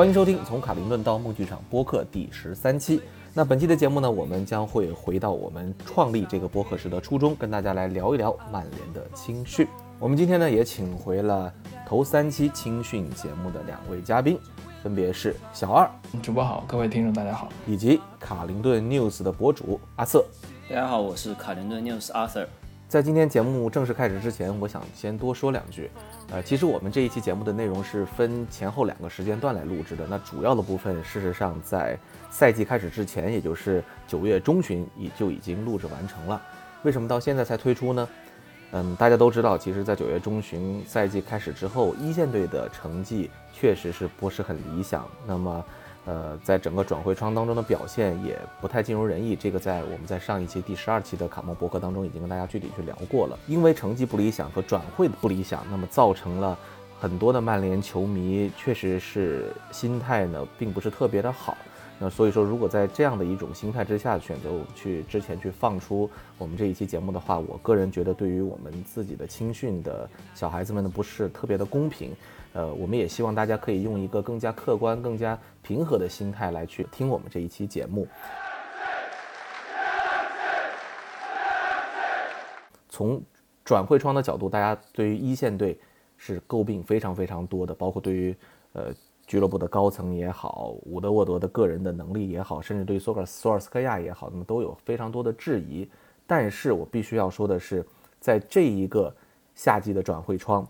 欢迎收听从卡林顿到梦剧场播客第十三期。那本期的节目呢，我们将会回到我们创立这个播客时的初衷，跟大家来聊一聊曼联的青训。我们今天呢，也请回了头三期青训节目的两位嘉宾，分别是小二，主播好，各位听众大家好，以及卡林顿 News 的博主阿瑟。大家好，我是卡林顿 News Arthur。在今天节目正式开始之前，我想先多说两句。呃，其实我们这一期节目的内容是分前后两个时间段来录制的。那主要的部分，事实上在赛季开始之前，也就是九月中旬，已就已经录制完成了。为什么到现在才推出呢？嗯，大家都知道，其实，在九月中旬赛季开始之后，一线队的成绩确实是不是很理想。那么，呃，在整个转会窗当中的表现也不太尽如人意，这个在我们在上一期第十二期的卡莫博客当中已经跟大家具体去聊过了。因为成绩不理想和转会的不理想，那么造成了很多的曼联球迷确实是心态呢并不是特别的好。那所以说，如果在这样的一种心态之下选择我去之前去放出我们这一期节目的话，我个人觉得对于我们自己的青训的小孩子们呢不是特别的公平。呃，我们也希望大家可以用一个更加客观、更加平和的心态来去听我们这一期节目。从转会窗的角度，大家对于一线队是诟病非常非常多的，包括对于呃俱乐部的高层也好，伍德沃德的个人的能力也好，甚至对于索尔索尔斯克亚也好，那么都有非常多的质疑。但是我必须要说的是，在这一个夏季的转会窗。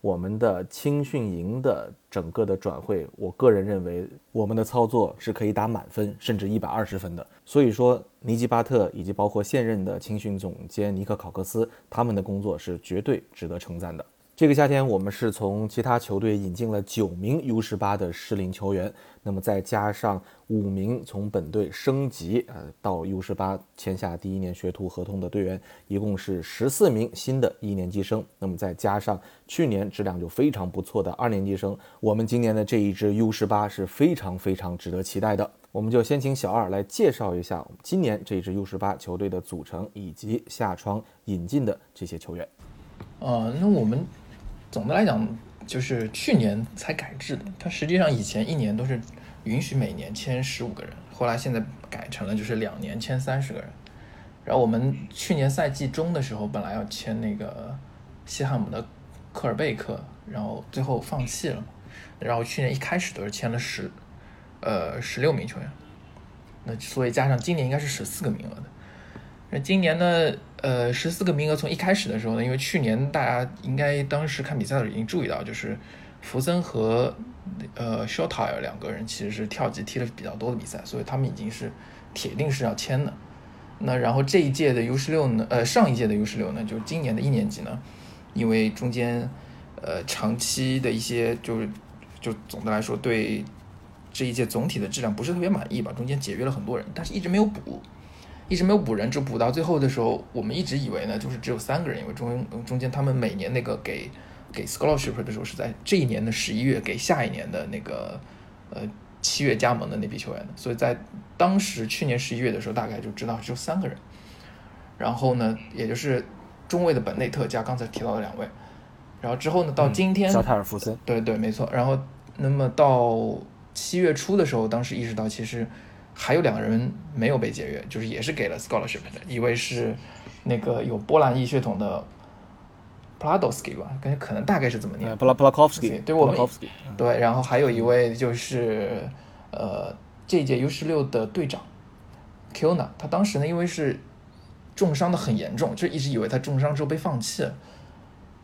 我们的青训营的整个的转会，我个人认为我们的操作是可以打满分，甚至一百二十分的。所以说，尼基巴特以及包括现任的青训总监尼克考克斯，他们的工作是绝对值得称赞的。这个夏天，我们是从其他球队引进了九名 U 十八的适龄球员，那么再加上五名从本队升级呃到 U 十八签下第一年学徒合同的队员，一共是十四名新的一年级生。那么再加上去年质量就非常不错的二年级生，我们今年的这一支 U 十八是非常非常值得期待的。我们就先请小二来介绍一下今年这支 U 十八球队的组成以及下窗引进的这些球员。呃，那我们。总的来讲，就是去年才改制的。它实际上以前一年都是允许每年签十五个人，后来现在改成了就是两年签三十个人。然后我们去年赛季中的时候，本来要签那个西汉姆的科尔贝克，然后最后放弃了。然后去年一开始都是签了十，呃，十六名球员。那所以加上今年应该是十四个名额的。那今年呢？呃，十四个名额从一开始的时候呢，因为去年大家应该当时看比赛的时候已经注意到，就是福森和呃 s h o t a 两个人其实是跳级踢了比较多的比赛，所以他们已经是铁定是要签的。那然后这一届的 U 十六呢，呃，上一届的 U 十六呢，就是今年的一年级呢，因为中间呃长期的一些就是就总的来说对这一届总体的质量不是特别满意吧，中间解约了很多人，但是一直没有补。一直没有补人，只补到最后的时候，我们一直以为呢，就是只有三个人，因为中中间他们每年那个给给 scholarship 的时候是在这一年的十一月给下一年的那个呃七月加盟的那批球员的，所以在当时去年十一月的时候，大概就知道只有三个人。然后呢，也就是中卫的本内特加刚才提到的两位，然后之后呢，到今天小泰尔福森，对对，没错。然后那么到七月初的时候，当时意识到其实。还有两个人没有被解约，就是也是给了 scholarship 的，一位是那个有波兰裔血统的 Pladowski 吧，感觉可能大概是怎么念，Pla Pladowski，对我们对，然后还有一位就是呃这届 U 十六的队长 Kuna，他当时呢因为是重伤的很严重，就一直以为他重伤之后被放弃了，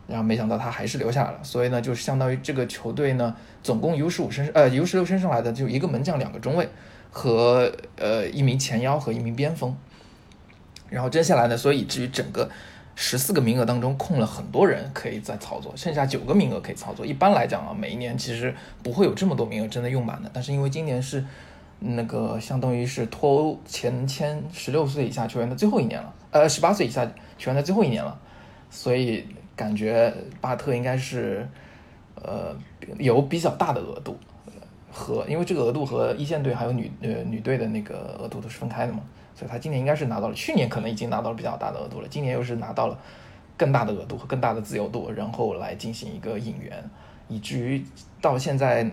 然后没想到他还是留下来了，所以呢就是相当于这个球队呢总共 U 十五升呃 U 十六升上来的就一个门将两个中卫。和呃一名前腰和一名边锋，然后接下来呢，所以以至于整个十四个名额当中空了很多人可以再操作，剩下九个名额可以操作。一般来讲啊，每一年其实不会有这么多名额真的用满的。但是因为今年是那个相当于是脱欧前签十六岁以下球员的最后一年了，呃，十八岁以下球员的最后一年了，所以感觉巴特应该是呃有比较大的额度。和因为这个额度和一线队还有女呃女队的那个额度都是分开的嘛，所以他今年应该是拿到了，去年可能已经拿到了比较大的额度了，今年又是拿到了更大的额度和更大的自由度，然后来进行一个引援，以至于到现在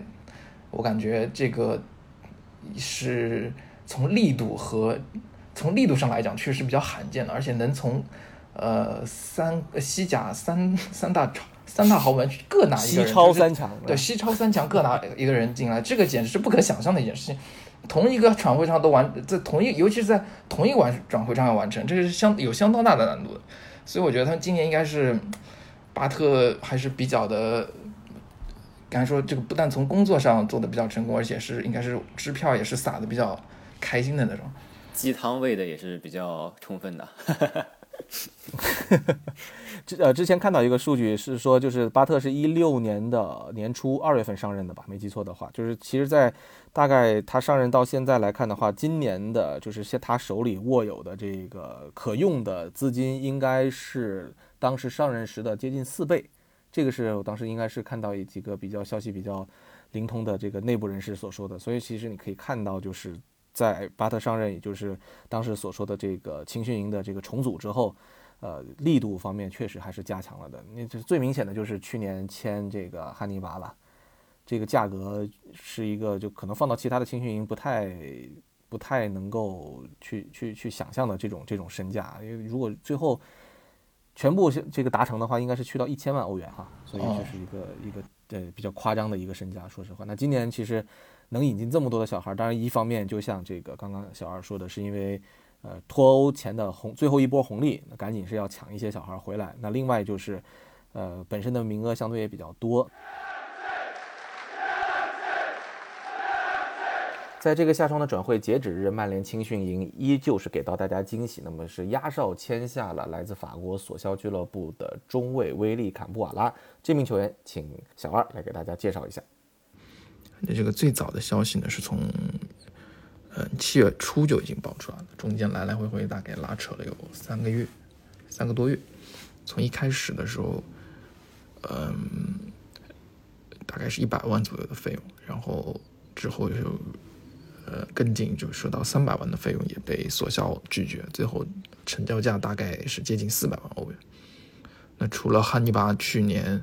我感觉这个是从力度和从力度上来讲，确实比较罕见的，而且能从呃三西甲三三大超三大豪门各拿一个人，西超三强，对，西超三强各拿一个人进来，这个简直是不可想象的一件事情。同一个转会窗都完，在同一，尤其是在同一晚转会窗要完成，这个是相有相当大的难度的。所以我觉得他们今年应该是巴特还是比较的，刚才说这个不但从工作上做的比较成功，而且是应该是支票也是撒的比较开心的那种，鸡汤喂的也是比较充分的。之呃，之前看到一个数据是说，就是巴特是一六年的年初二月份上任的吧，没记错的话，就是其实，在大概他上任到现在来看的话，今年的就是现他手里握有的这个可用的资金，应该是当时上任时的接近四倍。这个是我当时应该是看到几个比较消息比较灵通的这个内部人士所说的，所以其实你可以看到，就是在巴特上任，也就是当时所说的这个青训营的这个重组之后。呃，力度方面确实还是加强了的。那这最明显的就是去年签这个汉尼拔了，这个价格是一个就可能放到其他的青训营不太不太能够去去去想象的这种这种身价。因为如果最后全部这个达成的话，应该是去到一千万欧元哈，所以这是一个一个呃比较夸张的一个身价。说实话，那今年其实能引进这么多的小孩，当然一方面就像这个刚刚小二说的，是因为。呃，脱欧前的红最后一波红利，那赶紧是要抢一些小孩回来。那另外就是，呃，本身的名额相对也比较多。在这个夏窗的转会截止日，曼联青训营依旧是给到大家惊喜。那么是压哨签下了来自法国索肖俱乐部的中卫威利坎布瓦拉这名球员，请小二来给大家介绍一下。那这个最早的消息呢，是从。嗯，七月初就已经爆出来了，中间来来回回大概拉扯了有三个月，三个多月。从一开始的时候，嗯，大概是一百万左右的费用，然后之后又呃跟进，就说到三百万的费用也被索肖拒绝，最后成交价大概是接近四百万欧元。那除了汉尼拔去年。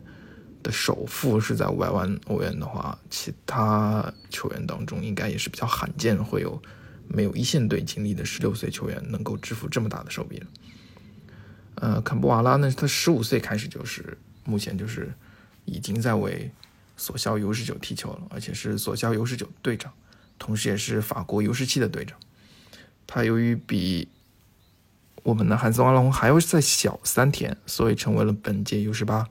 的首付是在五百万欧元的话，其他球员当中应该也是比较罕见，会有没有一线队经历的十六岁球员能够支付这么大的手笔了。呃，坎布瓦拉呢，他十五岁开始就是目前就是已经在为索肖 U 十九踢球了，而且是索肖 U 十九队长，同时也是法国 U 十七的队长。他由于比我们的汉斯瓦隆还要再小三天，所以成为了本届 U 十八。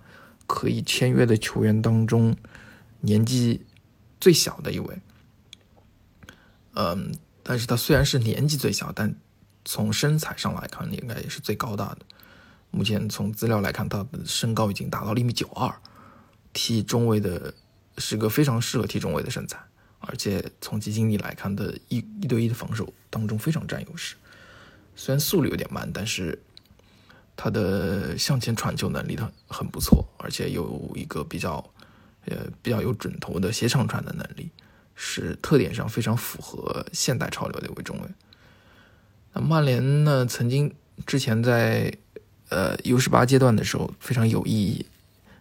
可以签约的球员当中，年纪最小的一位。嗯，但是他虽然是年纪最小，但从身材上来看，应该也是最高大的。目前从资料来看，他的身高已经达到了一米九二，踢中卫的是个非常适合踢中卫的身材，而且从基金力来看的一一对一的防守当中非常占优势。虽然速率有点慢，但是。他的向前传球能力很很不错，而且有一个比较，呃，比较有准头的斜长传的能力，是特点上非常符合现代潮流的一位中卫。那曼联呢，曾经之前在呃 U 十八阶段的时候非常有意义，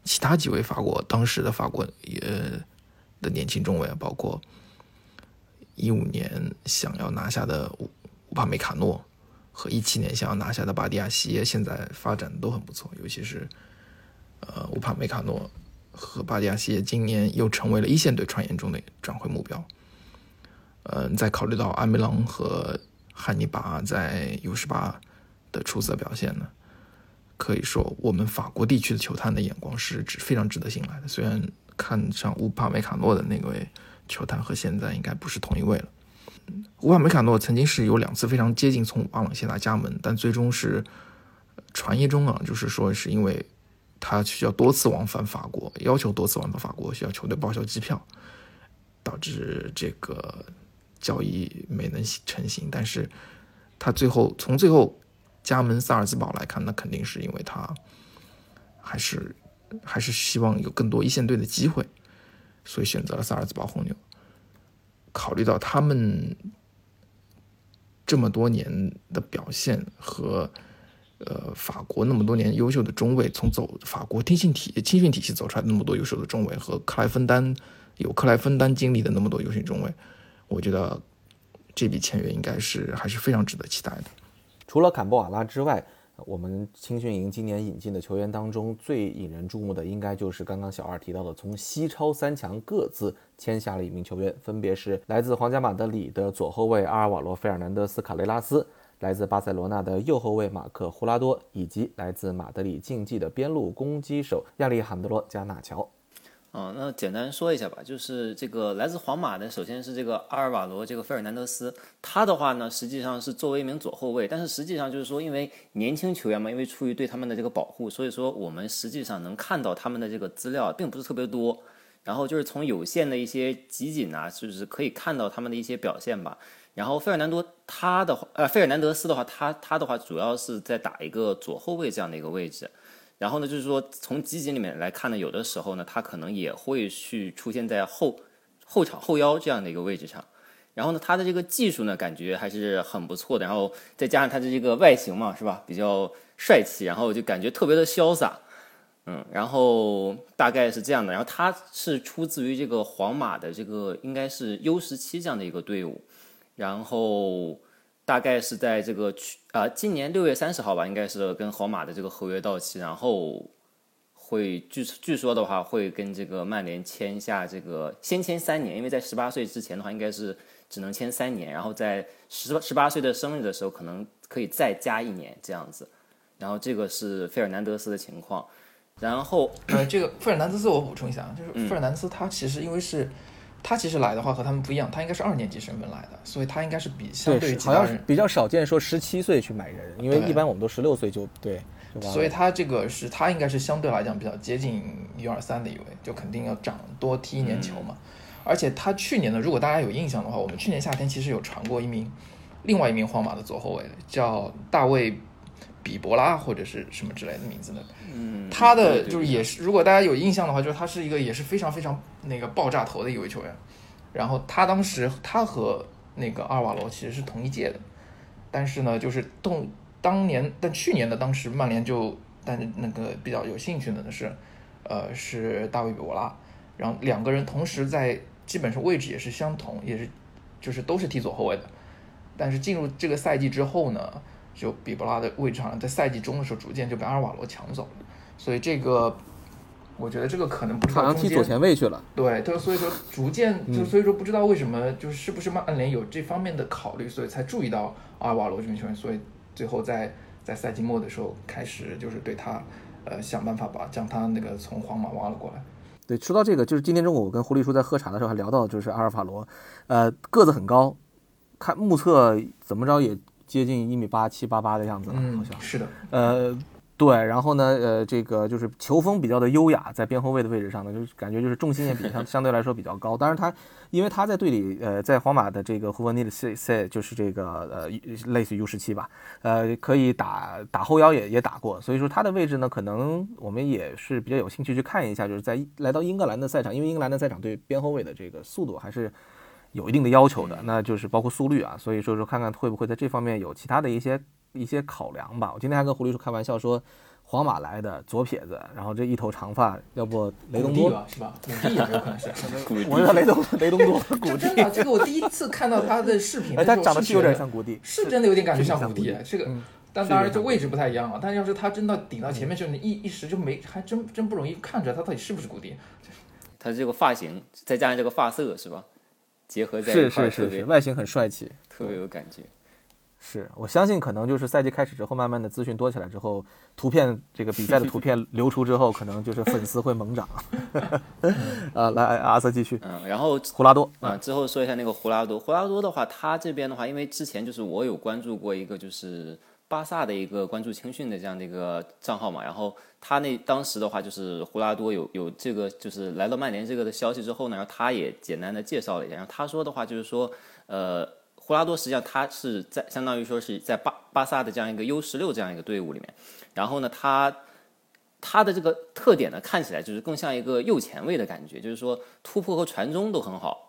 其他几位法国当时的法国呃的年轻中卫，包括一五年想要拿下的乌乌帕梅卡诺。和一七年想要拿下的巴蒂亚西耶现在发展都很不错，尤其是，呃，乌帕梅卡诺和巴蒂亚西耶今年又成为了一线队传言中的转会目标。嗯，在考虑到阿梅朗和汉尼拔在 U 十八的出色表现呢，可以说我们法国地区的球探的眼光是值非常值得信赖的。虽然看上乌帕梅卡诺的那位球探和现在应该不是同一位了。乌瓦梅卡诺曾经是有两次非常接近从瓦朗谢纳加盟，但最终是传言中啊，就是说是因为他需要多次往返法国，要求多次往返法国，需要球队报销机票，导致这个交易没能成型。但是他最后从最后加盟萨尔茨堡来看，那肯定是因为他还是还是希望有更多一线队的机会，所以选择了萨尔茨堡红牛。考虑到他们这么多年的表现和呃法国那么多年优秀的中卫，从走法国青训体青训体系走出来那么多优秀的中卫和克莱芬丹有克莱芬丹经历的那么多优秀中卫，我觉得这笔签约应该是还是非常值得期待的。除了坎波瓦拉之外，我们青训营今年引进的球员当中最引人注目的，应该就是刚刚小二提到的，从西超三强各自签下了一名球员，分别是来自皇家马德里的左后卫阿尔瓦罗·费尔南德斯·卡雷拉斯，来自巴塞罗那的右后卫马克·胡拉多，以及来自马德里竞技的边路攻击手亚历罕德罗·加纳乔。嗯，那简单说一下吧，就是这个来自皇马的，首先是这个阿尔瓦罗这个费尔南德斯，他的话呢，实际上是作为一名左后卫，但是实际上就是说，因为年轻球员嘛，因为出于对他们的这个保护，所以说我们实际上能看到他们的这个资料并不是特别多，然后就是从有限的一些集锦啊，就是可以看到他们的一些表现吧。然后费尔南多他的话，呃，费尔南德斯的话，他他的话主要是在打一个左后卫这样的一个位置。然后呢，就是说从集锦里面来看呢，有的时候呢，他可能也会去出现在后后场后腰这样的一个位置上。然后呢，他的这个技术呢，感觉还是很不错的。然后再加上他的这个外形嘛，是吧？比较帅气，然后就感觉特别的潇洒。嗯，然后大概是这样的。然后他是出自于这个皇马的这个应该是 U 十七这样的一个队伍。然后。大概是在这个去啊，今年六月三十号吧，应该是跟皇马的这个合约到期，然后会据据说的话，会跟这个曼联签下这个先签三年，因为在十八岁之前的话，应该是只能签三年，然后在十十八岁的生日的时候，可能可以再加一年这样子。然后这个是费尔南德斯的情况，然后呃，这个费尔南德斯我补充一下，就是费尔南德斯他其实因为是。他其实来的话和他们不一样，他应该是二年级身份来的，所以他应该是比相对于其他人比较少见说十七岁去买人，因为一般我们都十六岁就对，所以他这个是他应该是相对来讲比较接近 U 二三的一位，就肯定要长多踢一年球嘛。而且他去年呢，如果大家有印象的话，我们去年夏天其实有传过一名另外一名皇马的左后卫，叫大卫。比伯拉或者是什么之类的名字的，嗯，他的就是也是，如果大家有印象的话，就是他是一个也是非常非常那个爆炸头的一位球员。然后他当时他和那个阿尔瓦罗其实是同一届的，但是呢，就是动当年但去年的当时曼联就但那个比较有兴趣的呢是，呃是大卫比伯拉，然后两个人同时在基本上位置也是相同，也是就是都是踢左后卫的，但是进入这个赛季之后呢。就比布拉的位置上，在赛季中的时候，逐渐就被阿尔瓦罗抢走了，所以这个，我觉得这个可能不知道踢左前卫去了。对，他所以说逐渐就所以说不知道为什么，就是是不是曼联有这方面的考虑，所以才注意到阿尔瓦罗这名球员，所以最后在在赛季末的时候开始就是对他，呃，想办法把将他那个从皇马挖了过来。对，说到这个，就是今天中午我跟胡立叔在喝茶的时候还聊到，就是阿尔法罗，呃，个子很高，看目测怎么着也。接近一米八七八八的样子了，好像是的。呃，对，然后呢，呃，这个就是球风比较的优雅，在边后卫的位置上呢，就是感觉就是重心也比 相相对来说比较高。当然他，因为他在队里，呃，在皇马的这个胡文尼的 C C 就是这个呃类似于 U 十七吧，呃，可以打打后腰也也打过，所以说他的位置呢，可能我们也是比较有兴趣去看一下，就是在来到英格兰的赛场，因为英格兰的赛场对边后卫的这个速度还是。有一定的要求的，那就是包括速率啊，所以说说看看会不会在这方面有其他的一些一些考量吧。我今天还跟胡律师开玩笑说，皇马来的左撇子，然后这一头长发，要不雷东多是吧？古蒂也有可能是，我说雷东雷东多，古蒂真的，这个我第一次看到他的视频，哎，他长得是有点像古蒂，是真的有点感觉像古蒂。这个，但当然这位置不太一样啊。但要是他真的顶到前面去，一一时就没，还真真不容易看出来他到底是不是古蒂。他这个发型再加上这个发色是吧？结合在是是是是，外形很帅气，特别有感觉。是我相信，可能就是赛季开始之后，慢慢的资讯多起来之后，图片这个比赛的图片流出之后，可能就是粉丝会猛涨。啊，来阿瑟继续。嗯，然后胡拉多啊，之后说一下那个胡拉多。胡拉多的话，他这边的话，因为之前就是我有关注过一个就是巴萨的一个关注青训的这样的一个账号嘛，然后。他那当时的话，就是胡拉多有有这个，就是来到曼联这个的消息之后呢，然后他也简单的介绍了一下。然后他说的话就是说，呃，胡拉多实际上他是在相当于说是在巴巴萨的这样一个 U 十六这样一个队伍里面。然后呢，他他的这个特点呢，看起来就是更像一个右前卫的感觉，就是说突破和传中都很好。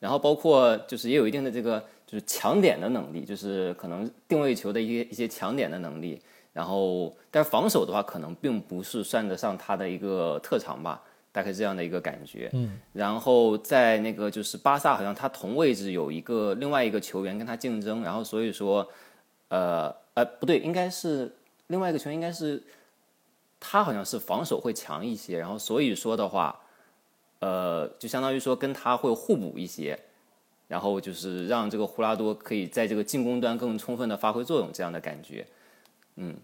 然后包括就是也有一定的这个就是抢点的能力，就是可能定位球的一些一些抢点的能力。然后，但是防守的话，可能并不是算得上他的一个特长吧。大概这样的一个感觉。嗯，然后在那个就是巴萨，好像他同位置有一个另外一个球员跟他竞争，然后所以说，呃呃不对，应该是另外一个球员应该是他好像是防守会强一些，然后所以说的话，呃，就相当于说跟他会互补一些。然后就是让这个胡拉多可以在这个进攻端更充分的发挥作用，这样的感觉，嗯，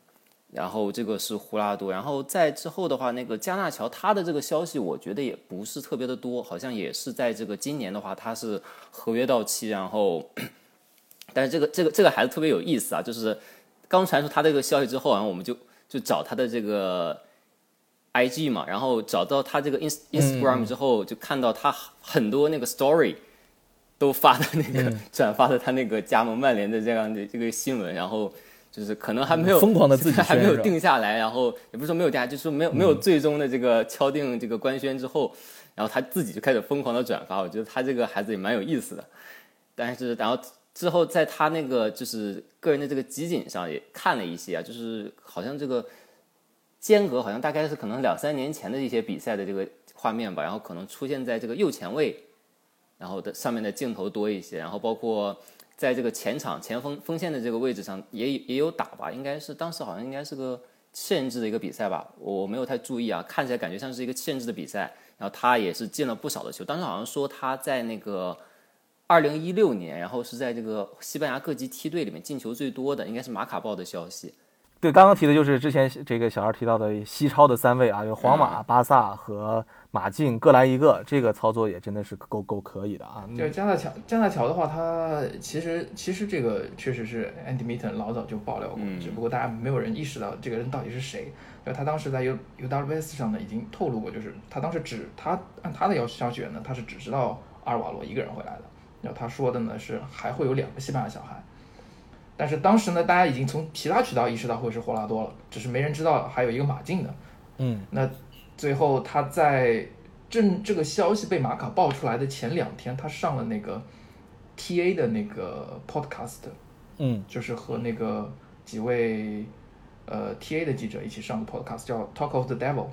然后这个是胡拉多，然后在之后的话，那个加纳乔他的这个消息，我觉得也不是特别的多，好像也是在这个今年的话，他是合约到期，然后，但是这个这个这个孩子特别有意思啊，就是刚传出他这个消息之后，然后我们就就找他的这个 IG 嘛，然后找到他这个 ins Instagram 之后，就看到他很多那个 story。都发的那个 转发的他那个加盟曼联的这样的这个新闻，然后就是可能还没有疯狂的自己 还没有定下来，然后也不是说没有定下，就是说没有没有最终的这个敲定这个官宣之后，然后他自己就开始疯狂的转发。我觉得他这个孩子也蛮有意思的，但是然后之后在他那个就是个人的这个集锦上也看了一些啊，就是好像这个间隔好像大概是可能两三年前的一些比赛的这个画面吧，然后可能出现在这个右前卫。然后的上面的镜头多一些，然后包括在这个前场前锋锋线的这个位置上也也有打吧，应该是当时好像应该是个七人制的一个比赛吧，我没有太注意啊，看起来感觉像是一个七人制的比赛，然后他也是进了不少的球，当时好像说他在那个二零一六年，然后是在这个西班牙各级梯队里面进球最多的，应该是马卡报的消息。对，刚刚提的就是之前这个小二提到的西超的三位啊，有皇马、巴萨和。马竞各来一个，这个操作也真的是够够可以的啊！对加纳乔，加纳乔的话，他其实其实这个确实是 Andy Mitten 老早就爆料过，只不过大家没有人意识到这个人到底是谁。就他当时在 U UWS 上呢，已经透露过，就是他当时只他按他的要消息源呢，他是只知道阿尔瓦罗一个人回来的。然后他说的呢是还会有两个西班牙小孩，但是当时呢，大家已经从其他渠道意识到会是霍拉多了，只是没人知道还有一个马竞的。嗯，那。最后，他在正这个消息被马卡爆出来的前两天，他上了那个 T A 的那个 podcast，嗯，就是和那个几位呃 T A 的记者一起上的 podcast，叫 Talk of the Devil，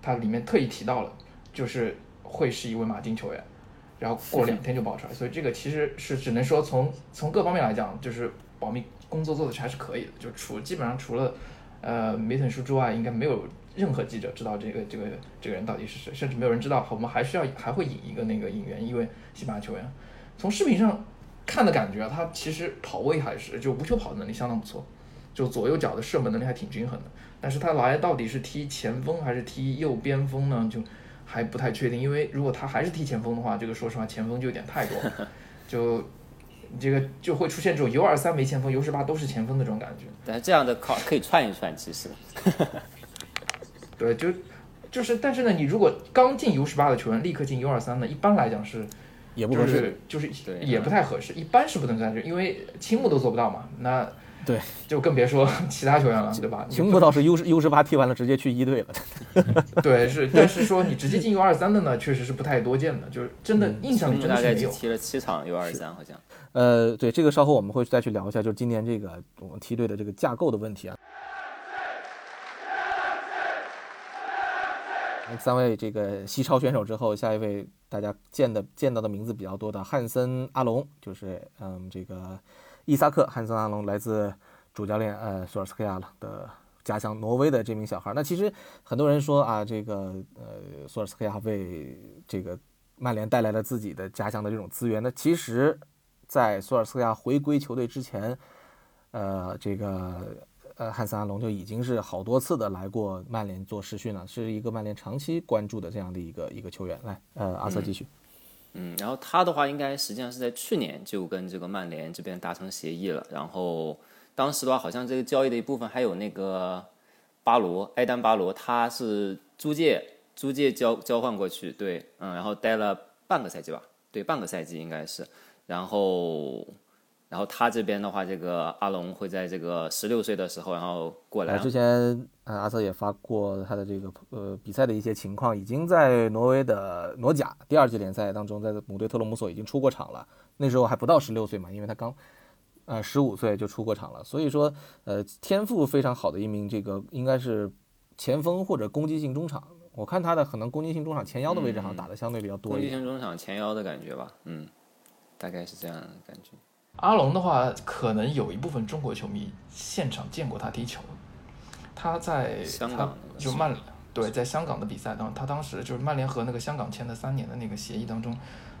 它里面特意提到了，就是会是一位马竞球员，然后过两天就爆出来，所以这个其实是只能说从从各方面来讲，就是保密工作做的还是可以的，就除基本上除了呃梅腾叔之外，应该没有。任何记者知道这个这个这个人到底是谁，甚至没有人知道。我们还需要还会引一个那个引援，一位西班牙球员。从视频上看的感觉，他其实跑位还是就无球跑的能力相当不错，就左右脚的射门能力还挺均衡的。但是他来到底是踢前锋还是踢右边锋呢？就还不太确定。因为如果他还是踢前锋的话，这个说实话前锋就有点太多了，就这个就会出现这种 U 二三没前锋，U 十八都是前锋的这种感觉。但是这样的靠可以串一串，其实。对，就就是，但是呢，你如果刚进 U 十八的球员立刻进 U 二三呢，一般来讲是也不合适，就是也不太合适，一般是不能干这，因为青木都做不到嘛，那对，就更别说 其他球员了，对吧？青木倒是 U 十 U 十八踢完了直接去一队了，对，是，但是说你直接进 U 二三的呢，确实是不太多见的，就是真的印象里真的是没有。踢了七场 U 二三好像。呃，对，这个稍后我们会再去聊一下，就是今年这个我们梯队的这个架构的问题啊。三位这个西超选手之后，下一位大家见的见到的名字比较多的汉森阿隆，就是嗯这个伊萨克汉森阿隆，来自主教练呃索尔斯克亚的家乡挪威的这名小孩。那其实很多人说啊，这个呃索尔斯克亚为这个曼联带来了自己的家乡的这种资源。那其实，在索尔斯克亚回归球队之前，呃这个。呃，汉森阿隆就已经是好多次的来过曼联做试训了，是一个曼联长期关注的这样的一个一个球员。来，呃，阿瑟继续。嗯，然后他的话应该实际上是在去年就跟这个曼联这边达成协议了，然后当时的话好像这个交易的一部分还有那个巴罗埃丹巴罗，他是租借租借交交换过去，对，嗯，然后待了半个赛季吧，对，半个赛季应该是，然后。然后他这边的话，这个阿龙会在这个十六岁的时候，然后过来。之前，呃，阿瑟也发过他的这个呃比赛的一些情况，已经在挪威的挪甲第二级联赛当中，在母队特罗姆索已经出过场了。那时候还不到十六岁嘛，因为他刚，呃，十五岁就出过场了。所以说，呃，天赋非常好的一名这个应该是前锋或者攻击性中场，我看他的可能攻击性中场前腰的位置好像打的相对比较多攻击。性中场前腰的感觉吧，嗯，大概是这样的感觉。阿龙的话，可能有一部分中国球迷现场见过他踢球。他在香他港就是曼对，在香港的比赛当中，他当时就是曼联和那个香港签的三年的那个协议当中，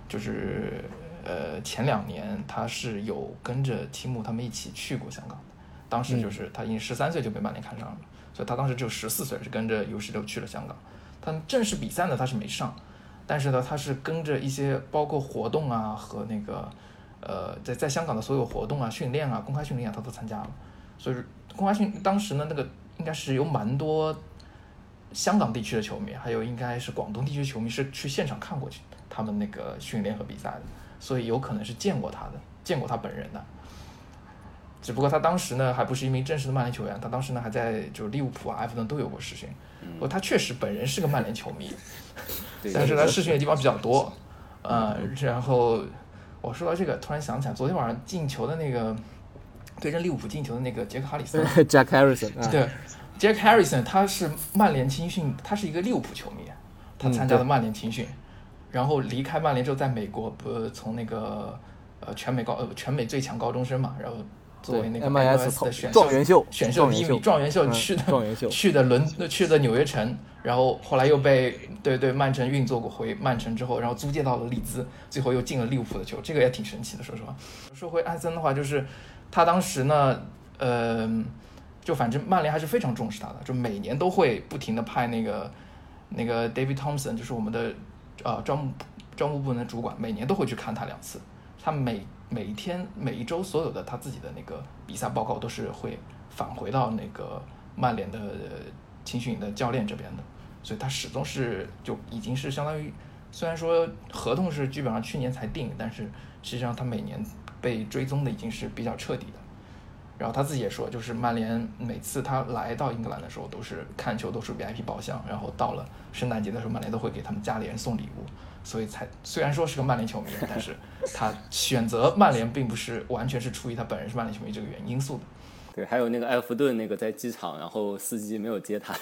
就是呃前两年他是有跟着提姆他们一起去过香港的。当时就是他已经十三岁就被曼联看上了，所以他当时只有十四岁，是跟着 U 十六去了香港。他正式比赛呢他是没上，但是呢他是跟着一些包括活动啊和那个呃在在香港的所有活动啊训练啊公开训练啊他都参加了，所以公开训当时呢那个应该是有蛮多香港地区的球迷，还有应该是广东地区的球迷是去现场看过去他们那个训练和比赛的，所以有可能是见过他的，见过他本人的。只不过他当时呢还不是一名正式的曼联球员，他当时呢还在就是利物浦啊、埃弗顿都有过试训。不过他确实本人是个曼联球迷，但是他试训的地方比较多。呃，然后我说到这个，突然想起来，昨天晚上进球的那个对阵利物浦进球的那个杰克哈里森，Jack Harrison，啊。对，Jack Harrison 他是曼联青训，他是一个利物浦球迷，他嗯参加的曼联青训，然后离开曼联之后，在美国不从那个呃全美高呃全美最强高中生嘛，然后作为那个 MIS 的选状元秀选秀第一名，状元秀嗯去的状元秀去的伦去的纽约城，然后后来又被对对曼城运作过回曼城之后，然后租借到了利兹，最后又进了利物浦的球，这个也挺神奇的，说实话。说回艾森的话，就是他当时呢，呃，就反正曼联还是非常重视他的，就每年都会不停的派那个那个 David Thompson，就是我们的呃招募招募部门的主管，每年都会去看他两次。他每每一天每一周所有的他自己的那个比赛报告都是会返回到那个曼联的青训营的教练这边的，所以他始终是就已经是相当于，虽然说合同是基本上去年才定，但是实际上他每年被追踪的已经是比较彻底的。然后他自己也说，就是曼联每次他来到英格兰的时候，都是看球都是 VIP 包厢，然后到了圣诞节的时候，曼联都会给他们家里人送礼物，所以才虽然说是个曼联球迷，但是他选择曼联并不是完全是出于他本人是曼联球迷这个原因素的。对，还有那个埃弗顿那个在机场，然后司机没有接他，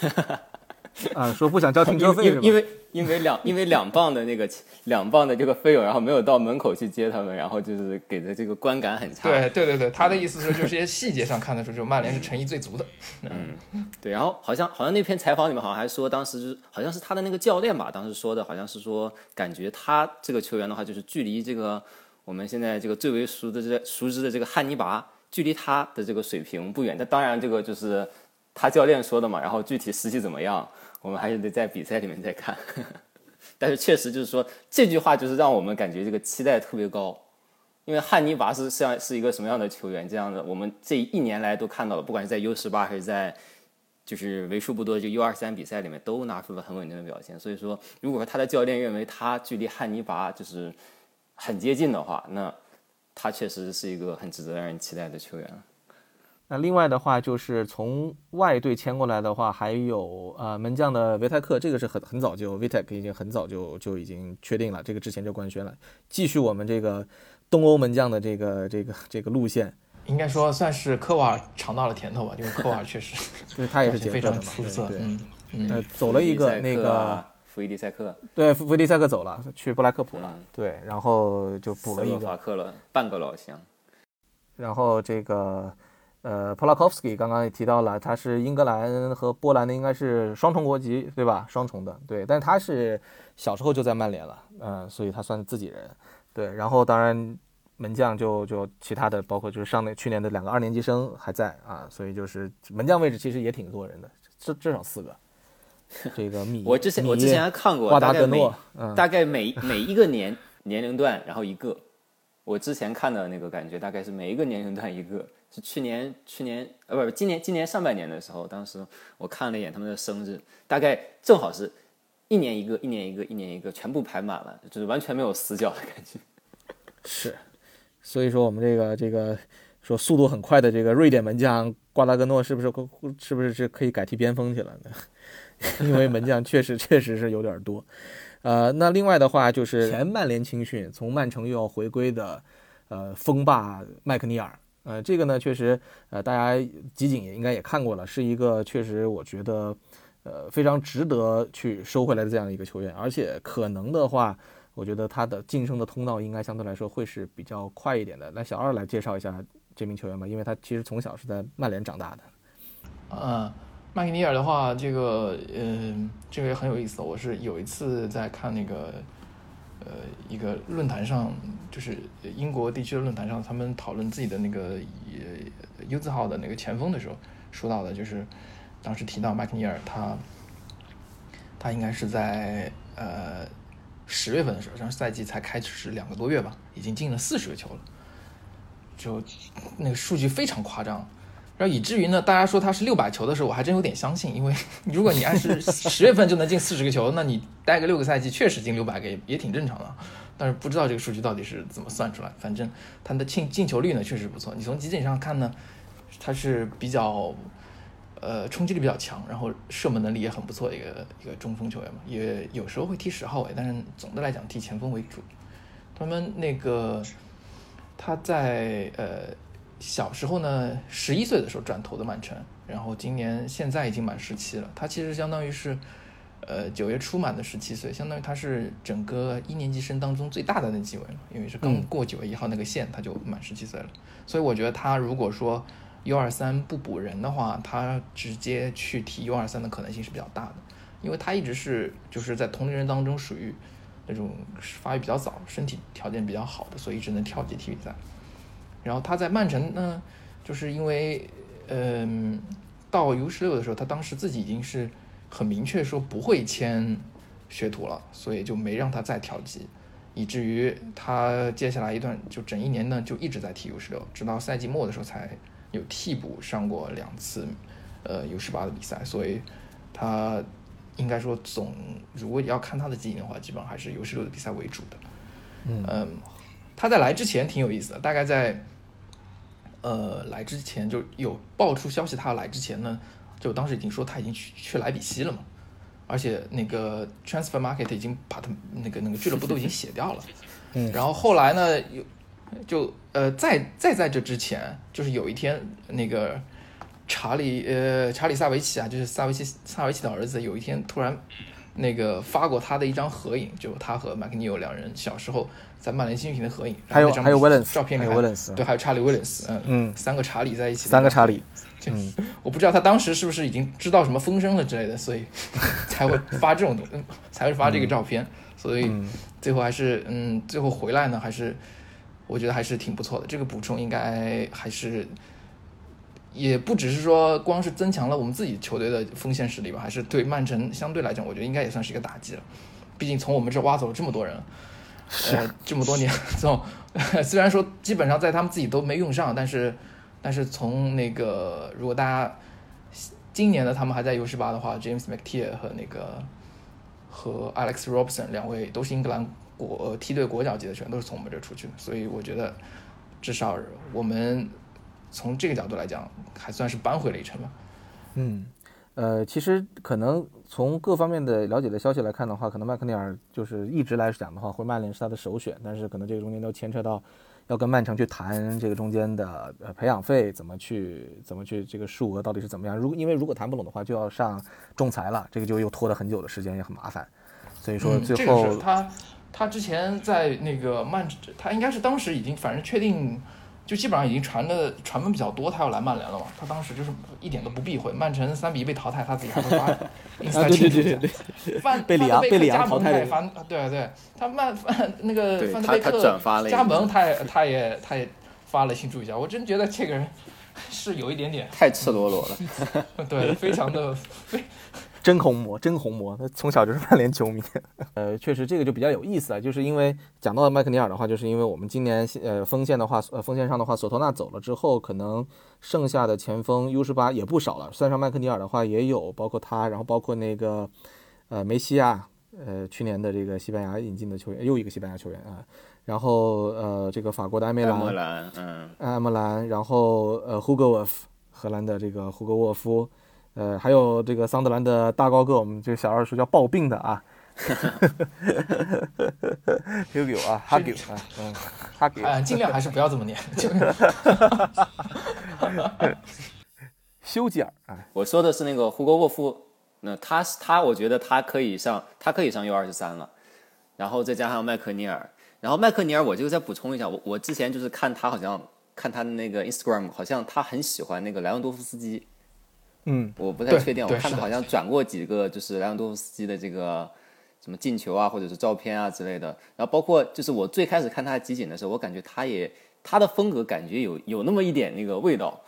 啊，说不想交停车费是吧？因为因为因为两 因为两磅的那个两磅的这个费用，然后没有到门口去接他们，然后就是给的这个观感很差。对对对对，他的意思是就是这些细节上看得出，就曼联是诚意最足的。嗯对，然后好像好像那篇采访里面好像还说，当时就是好像是他的那个教练吧，当时说的好像是说，感觉他这个球员的话，就是距离这个我们现在这个最为熟的这熟知的这个汉尼拔，距离他的这个水平不远。但当然这个就是他教练说的嘛，然后具体实际怎么样，我们还是得在比赛里面再看。但是确实就是说这句话就是让我们感觉这个期待特别高。因为汉尼拔是像是一个什么样的球员？这样的，我们这一年来都看到了，不管是在 U 十八还是在就是为数不多的这 U 二三比赛里面，都拿出了很稳定的表现。所以说，如果说他的教练认为他距离汉尼拔就是很接近的话，那他确实是一个很值得让人期待的球员。那另外的话，就是从外队签过来的话，还有呃门将的维泰克，这个是很很早就维泰克已经很早就就已经确定了，这个之前就官宣了。继续我们这个东欧门将的这个这个这个路线，应该说算是科瓦尔尝到了甜头吧，因为科瓦尔确实 就是他也是 非常出色。对对。嗯嗯，呃，走了一个那个啊弗伊迪塞克，对弗伊迪塞克走了，去布莱克普了，嗯对，然后就补了一个法，克了半个老乡。然后这个呃 p o l a k o v s k y 刚刚也提到了，他是英格兰和波兰的应该是双重国籍，对吧？双重的，对，但是他是小时候就在曼联了，嗯、所以他算是自己人，对。然后当然门将就就其他的，包括就是上那去年的两个二年级生还在啊，所以就是门将位置其实也挺多人的，至至少四个。这个米，我之前我之前还看过，瓜达大概每格诺，嗯，大概每每一个年年龄段，然后一个。我之前看的那个感觉大概是每一个年龄段一个，是去年去年呃不是今年今年上半年的时候，当时我看了一眼他们的生日，大概正好是一年一个，一年一个，一年一个，全部排满了，就是完全没有死角的感觉。是，所以说我们这个这个说速度很快的这个瑞典门将瓜达格诺是不是是不是是可以改踢边锋去了呢？因为门将确实确实是有点多。呃，那另外的话就是前曼联青训从曼城又要回归的，呃，锋霸麦克尼尔。呃，这个呢确实呃大家集锦也应该也看过了，是一个确实我觉得呃非常值得去收回来的这样一个球员，而且可能的话，我觉得他的晋升的通道应该相对来说会是比较快一点的。那小二来介绍一下这名球员吧，因为他其实从小是在曼联长大的。嗯，麦克尼尔的话，这个嗯，这个也很有意思。我是有一次在看那个呃一个论坛上，就是英国地区的论坛上，他们讨论自己的那个呃 U 字号的那个前锋的时候，说到的就是当时提到麦克尼尔，他他应该是在呃十月份的时候，上赛季才开始两个多月吧，已经进了四十个球了，就那个数据非常夸张。然后以至于呢，大家说他是六百球的时候，我还真有点相信，因为 如果你按是十月份就能进四十个球，那你待个六个赛季，确实进六百个也也挺正常的。但是不知道这个数据到底是怎么算出来，反正他的进进球率呢确实不错。你从集锦上看呢，他是比较呃冲击力比较强，然后射门能力也很不错的一个一个中锋球员嘛，也有时候会踢十号位，但是总的来讲踢前锋为主。他们那个他在呃。小时候呢，十一岁的时候转投的曼城，然后今年现在已经满十七了。他其实相当于是，呃，九月初满的十七岁，相当于他是整个一年级生当中最大的那几位了，因为是刚过九月一号那个线，他就满十七岁了。所以我觉得他如果说 U 二三不补人的话，他直接去踢 U 二三的可能性是比较大的，因为他一直是就是在同龄人当中属于那种发育比较早、身体条件比较好的，所以一直能跳级踢比赛。然后他在曼城呢，就是因为，嗯，到 U 十六的时候，他当时自己已经是很明确说不会签学徒了，所以就没让他再调级，以至于他接下来一段就整一年呢就一直在踢 U 十六，直到赛季末的时候才有替补上过两次，呃 U 十八的比赛，所以他应该说总如果要看他的基因的话，基本上还是 U 十六的比赛为主的，嗯。他在来之前挺有意思的，大概在，呃，来之前就有爆出消息，他要来之前呢，就当时已经说他已经去去莱比锡了嘛，而且那个 transfer market 已经把他那个那个俱乐部都已经写掉了，嗯，然后后来呢，有就呃，在在在这之前，就是有一天那个查理呃查理萨维奇啊，就是萨维奇萨维奇的儿子，有一天突然那个发过他的一张合影，就他和麦克尼尔两人小时候。在曼联新品的合影，还有还有威廉斯照片里，威廉斯对，还有查理威廉斯，嗯嗯，三个查理在一起，三个查理，嗯，我不知道他当时是不是已经知道什么风声了之类的，所以才会发这种东，才会发这个照片，所以最后还是嗯，最后回来呢，还是我觉得还是挺不错的，这个补充应该还是也不只是说光是增强了我们自己球队的锋线实力吧，还是对曼城相对来讲，我觉得应该也算是一个打击了，毕竟从我们这挖走了这么多人。呃，这么多年，这种虽然说基本上在他们自己都没用上，但是，但是从那个如果大家今年的他们还在 U 十八的话，James McTeer 和那个和 Alex Robson 两位都是英格兰国梯队国脚级的球员，都是从我们这出去的，所以我觉得至少我们从这个角度来讲，还算是扳回了一城吧。嗯。呃，其实可能从各方面的了解的消息来看的话，可能麦克尼尔就是一直来讲的话，会曼联是他的首选。但是可能这个中间都牵扯到要跟曼城去谈这个中间的呃培养费怎么去怎么去这个数额到底是怎么样。如因为如果谈不拢的话，就要上仲裁了，这个就又拖了很久的时间，也很麻烦。所以说最后他他之前在那个曼，他应该是当时已经反正确定。就基本上已经传的传闻比较多，他要来曼联了嘛？他当时就是一点都不避讳，曼城三比一被淘汰，他自己还会发，对对对对对，被里昂被里昂淘汰发，对对，他曼范 那个范德贝克加盟，他也他也他也发了庆祝一下，我真觉得这个人是有一点点太赤裸裸了，对，非常的非。真红魔，真红魔，他从小就是曼联球迷。呃，确实这个就比较有意思啊，就是因为讲到麦克尼尔的话，就是因为我们今年呃锋线的话，呃锋线上的话，索托纳走了之后，可能剩下的前锋 U 十八也不少了。算上麦克尼尔的话，也有包括他，然后包括那个呃梅西啊，呃去年的这个西班牙引进的球员，又一个西班牙球员啊，然后呃这个法国的埃梅兰，嗯，埃梅兰，然后呃胡格沃夫，荷兰的这个胡格沃夫。呃，还有这个桑德兰的大高个，我们这个小二叔叫抱病的啊，Hugo 啊，Hugo 啊，嗯，Hugo，啊，尽量还是不要这么念，修吉尔，哎，我说的是那个胡格沃夫，那他他，我觉得他可以上，他可以上 U 二十三了。然后再加上麦克尼尔，然后麦克尼尔，我就再补充一下，我我之前就是看他好像看他的那个 Instagram，好像他很喜欢那个莱万多夫斯基。嗯，我不太确定，我看他好像转过几个就是莱昂多夫斯基的这个什么进球啊，或者是照片啊之类的。然后包括就是我最开始看他集锦的时候，我感觉他也他的风格感觉有有那么一点那个味道。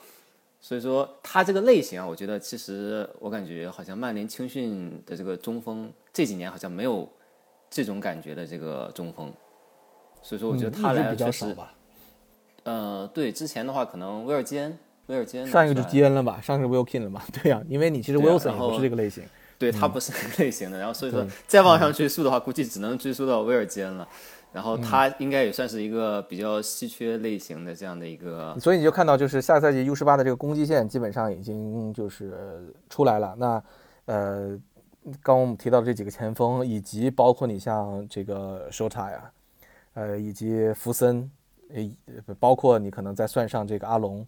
所以说他这个类型啊，我觉得其实我感觉好像曼联青训的这个中锋这几年好像没有。这种感觉的这个中锋，所以说我觉得他来确实，呃，对，之前的话可能威尔基恩，威尔基恩上一个就基恩了吧，上一个 Wilkin 了吧，对呀，因为你其实 Wilson 不是这个类型，对他不是类型的，然后所以说再往上追溯的话，估计只能追溯到威尔基恩了，然后他应该也算是一个比较稀缺类型的这样的一个，所以你就看到就是下赛季 U 十八的这个攻击线基本上已经就是出来了，那呃。刚我们提到的这几个前锋，以及包括你像这个 Shota 呀，呃，以及福森，呃，包括你可能再算上这个阿隆，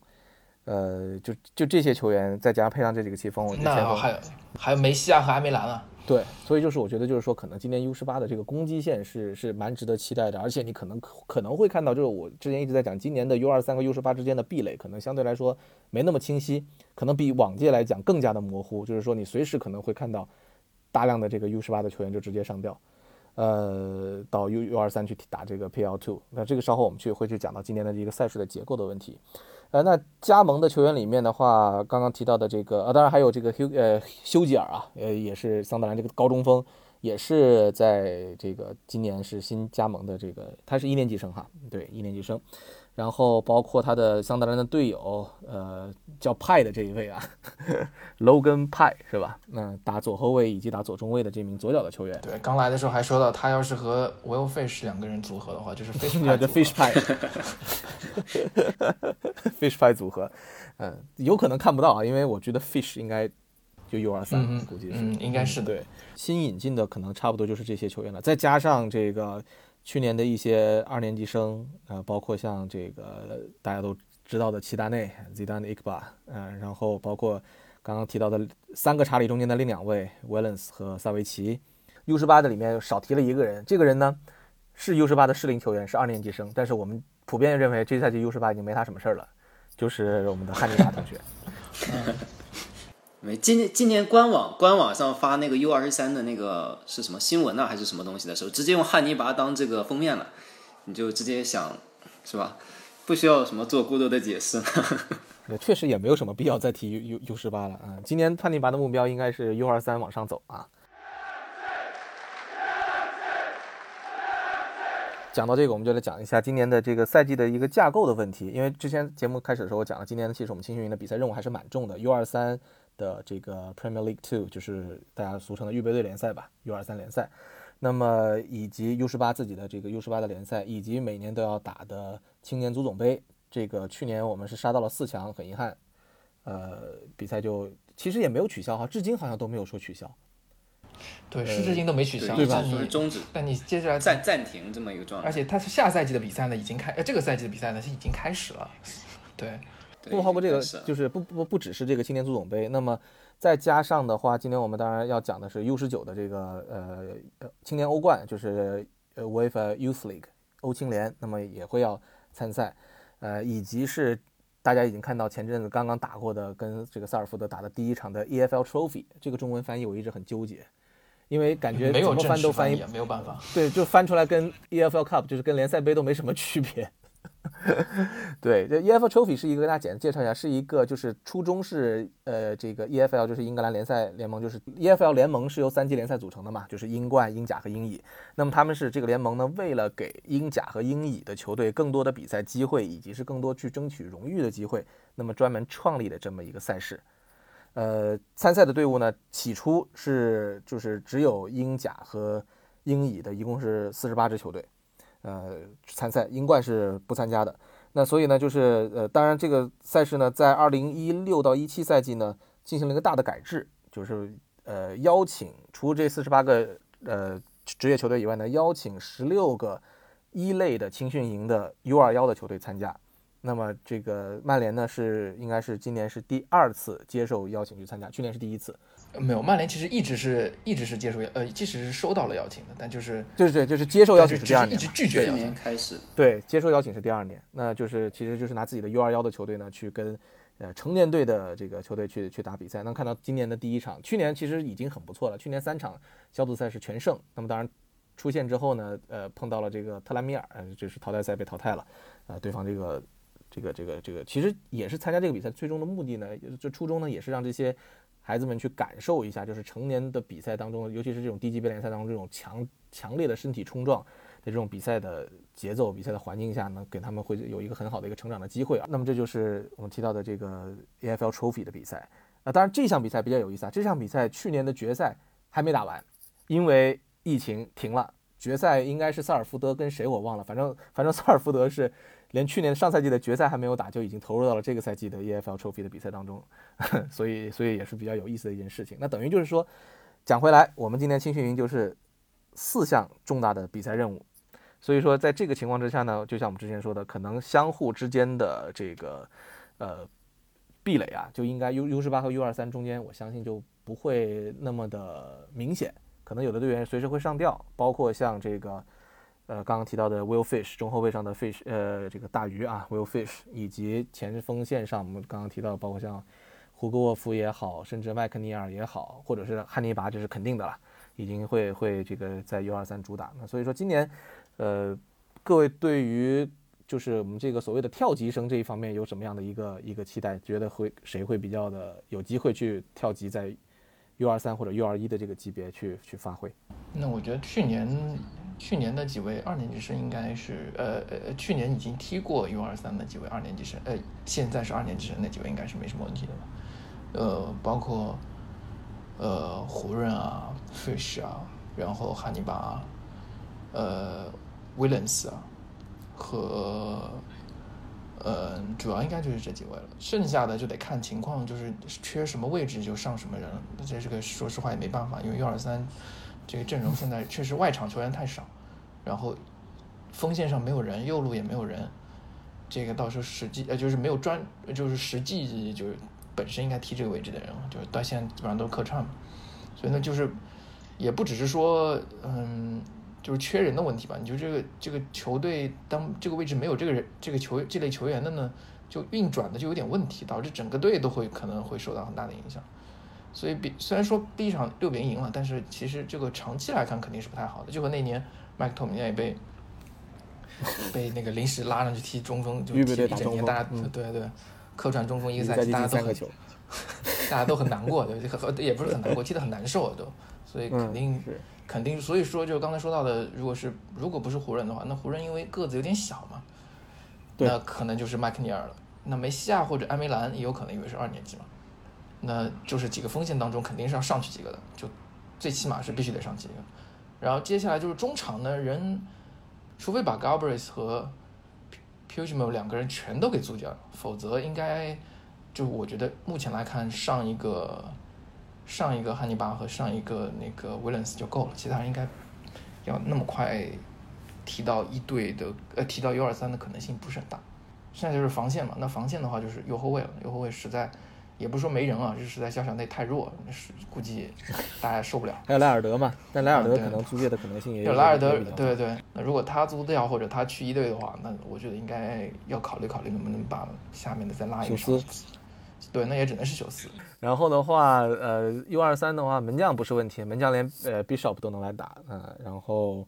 呃，就就这些球员，再加上配上这几个前锋，那还有还有梅西啊和阿梅兰啊。对，所以就是我觉得就是说，可能今年 U 十八的这个攻击线是是蛮值得期待的，而且你可能可能会看到，就是我之前一直在讲，今年的 U 二三和 U 十八之间的壁垒可能相对来说没那么清晰，可能比往届来讲更加的模糊，就是说你随时可能会看到。大量的这个 U 十八的球员就直接上吊，呃，到 U U 二三去打这个 PL two。那这个稍后我们去会去讲到今年的一个赛事的结构的问题。呃，那加盟的球员里面的话，刚刚提到的这个，呃，当然还有这个休呃休吉尔啊，呃，也是桑德兰这个高中锋，也是在这个今年是新加盟的这个，他是一年级生哈，对，一年级生。然后包括他的桑德兰的队友，呃，叫派的这一位啊，Logan 派是吧？那打左后卫以及打左中卫的这名左脚的球员。对，刚来的时候还说到，他要是和 Will Fish 两个人组合的话，就是 Fish 派。Fish 派，Fish 派组合，嗯，有可能看不到啊，因为我觉得 Fish 应该就 U 二三，估计是，嗯，应该是对。新引进的可能差不多就是这些球员了，再加上这个。去年的一些二年级生，呃，包括像这个大家都知道的齐达内、Zidane、伊克巴，嗯，然后包括刚刚提到的三个查理中间的另两位 w e l l e n s 和萨维奇，U 十八的里面少提了一个人，这个人呢是 U 十八的适龄球员，是二年级生，但是我们普遍认为这赛季 U 十八已经没他什么事儿了，就是我们的汉尼拔同学。没，今年今年官网官网上发那个 U 二十三的那个是什么新闻呢，还是什么东西的时候，直接用汉尼拔当这个封面了，你就直接想，是吧？不需要什么做过多的解释。也确实也没有什么必要再提 U U U 十八了啊。今年汉尼拔的目标应该是 U 二三往上走啊。讲到这个，我们就来讲一下今年的这个赛季的一个架构的问题，因为之前节目开始的时候我讲了，今年其实我们青训营的比赛任务还是蛮重的，U 二三。的这个 Premier League Two 就是大家俗称的预备队联赛吧，U 二三联赛，那么以及 U 十八自己的这个 U 十八的联赛，以及每年都要打的青年足总杯，这个去年我们是杀到了四强，很遗憾，呃，比赛就其实也没有取消哈，至今好像都没有说取消，对，是至今都没取消，对吧？是终止，但你接下来暂暂停这么一个状态，而且它是下赛季的比赛呢，已经开，呃，这个赛季的比赛呢是已经开始了，对。不包括这个，就是不不不只是这个青年足总杯，那么再加上的话，今天我们当然要讲的是 U 十九的这个呃呃青年欧冠，就是呃 UEFA Youth League 欧青联，那么也会要参赛，呃，以及是大家已经看到前阵子刚刚打过的跟这个萨尔福德打的第一场的 EFL Trophy，这个中文翻译我一直很纠结，因为感觉怎么翻都翻译没有办法，对，就翻出来跟 EFL Cup 就是跟联赛杯都没什么区别。对，这 EFL Trophy 是一个，跟大家简单介绍一下，是一个就是初衷是呃，这个 EFL 就是英格兰联赛联盟，就是 EFL 联盟是由三级联赛组成的嘛，就是英冠、英甲和英乙。那么他们是这个联盟呢，为了给英甲和英乙的球队更多的比赛机会，以及是更多去争取荣誉的机会，那么专门创立的这么一个赛事。呃，参赛的队伍呢，起初是就是只有英甲和英乙的，一共是四十八支球队。呃，参赛英冠是不参加的，那所以呢，就是呃，当然这个赛事呢，在二零一六到一七赛季呢，进行了一个大的改制，就是呃，邀请除这四十八个呃职业球队以外呢，邀请十六个一类的青训营的 U 二幺的球队参加，那么这个曼联呢是应该是今年是第二次接受邀请去参加，去年是第一次。呃没有，曼联其实一直是一直是接受呃，即使是收到了邀请的，但就是就是对，就是接受邀请是第二年一直拒绝邀请。开始，对，接受邀请是第二年，那就是其实就是拿自己的 U 二幺的球队呢去跟呃成年队的这个球队去去打比赛。能看到今年的第一场，去年其实已经很不错了，去年三场小组赛是全胜。那么当然出线之后呢，呃碰到了这个特兰米尔，呃就是淘汰赛被淘汰了，呃对方这个这个这个这个其实也是参加这个比赛最终的目的呢，就初衷呢也是让这些。孩子们去感受一下，就是成年的比赛当中，尤其是这种低级别联赛当中这种强强烈的身体冲撞的这种比赛的节奏、比赛的环境下呢，给他们会有一个很好的一个成长的机会啊。那么这就是我们提到的这个 AFL Trophy 的比赛。那当然这项比赛比较有意思啊，这项比赛去年的决赛还没打完，因为疫情停了。决赛应该是萨尔福德跟谁我忘了，反正反正萨尔福德是连去年上赛季的决赛还没有打，就已经投入到了这个赛季的 EFL Trophy 的比赛当中，所以所以也是比较有意思的一件事情。那等于就是说，讲回来，我们今天青训营就是四项重大的比赛任务，所以说在这个情况之下呢，就像我们之前说的，可能相互之间的这个呃壁垒啊，就应该 U U 十八和 U 二三中间，我相信就不会那么的明显。可能有的队员随时会上吊，包括像这个，呃，刚刚提到的 Will Fish 中后卫上的 Fish，呃，这个大鱼啊，Will Fish，以及前锋线上我们刚刚提到，包括像胡格沃夫也好，甚至麦克尼尔也好，或者是汉尼拔，这是肯定的了，已经会会这个在 U 二三主打。那所以说今年，呃，各位对于就是我们这个所谓的跳级生这一方面有什么样的一个一个期待？觉得会谁会比较的有机会去跳级在？U 二三或者 U 二一的这个级别去去发挥。那我觉得去年去年的几位二年级生应该是呃呃去年已经踢过 U 二三的几位二年级生，呃现在是二年级生那几位应该是没什么问题的吧？呃，包括呃湖人啊、Fish 啊，然后汉尼拔、呃 Williams 啊和。呃，主要应该就是这几位了，剩下的就得看情况，就是缺什么位置就上什么人了。这这个说实话也没办法，因为 U 二三这个阵容现在确实外场球员太少，然后锋线上没有人，右路也没有人，这个到时候实际呃就是没有专就是实际就是本身应该踢这个位置的人，就是到现在基本上都是客串，所以呢就是也不只是说嗯。就是缺人的问题吧？你就这个这个球队，当这个位置没有这个人这个球这类球员的呢，就运转的就有点问题，导致整个队都会可能会受到很大的影响。所以比虽然说第一场六比零赢了，但是其实这个长期来看肯定是不太好的。就和那年麦克托米奈被 被那个临时拉上去踢中锋，就踢一整年，大家对对客串中锋一个赛季，大家都很 大家都很难过，对，也不是很难过，踢得很难受都，所以肯定是。肯定，所以说就刚才说到的，如果是如果不是湖人的话，那湖人因为个子有点小嘛，那可能就是麦克尼尔了。那梅西亚或者埃梅兰也有可能因为是二年级嘛，那就是几个锋线当中肯定是要上去几个的，就最起码是必须得上几个。然后接下来就是中场呢，人除非把 Galbraith 和 p u g i m o 两个人全都给租掉，否则应该就我觉得目前来看上一个。上一个汉尼拔和上一个那个威廉斯就够了，其他人应该要那么快提到一队的呃提到 U 二三的可能性不是很大。现在就是防线嘛，那防线的话就是右后卫了，右后卫实在也不是说没人啊，就是实在小小内太弱，是估计大家受不了。还有莱尔德嘛，但莱尔德可能租借的可能性也有。莱尔德对对，那如果他租掉或者他去一队的话，那我觉得应该要考虑考虑能不能把下面的再拉一个上。对，那也只能是休斯。然后的话，呃，U 二三的话，门将不是问题，门将连呃 Bishop 都能来打啊。然后，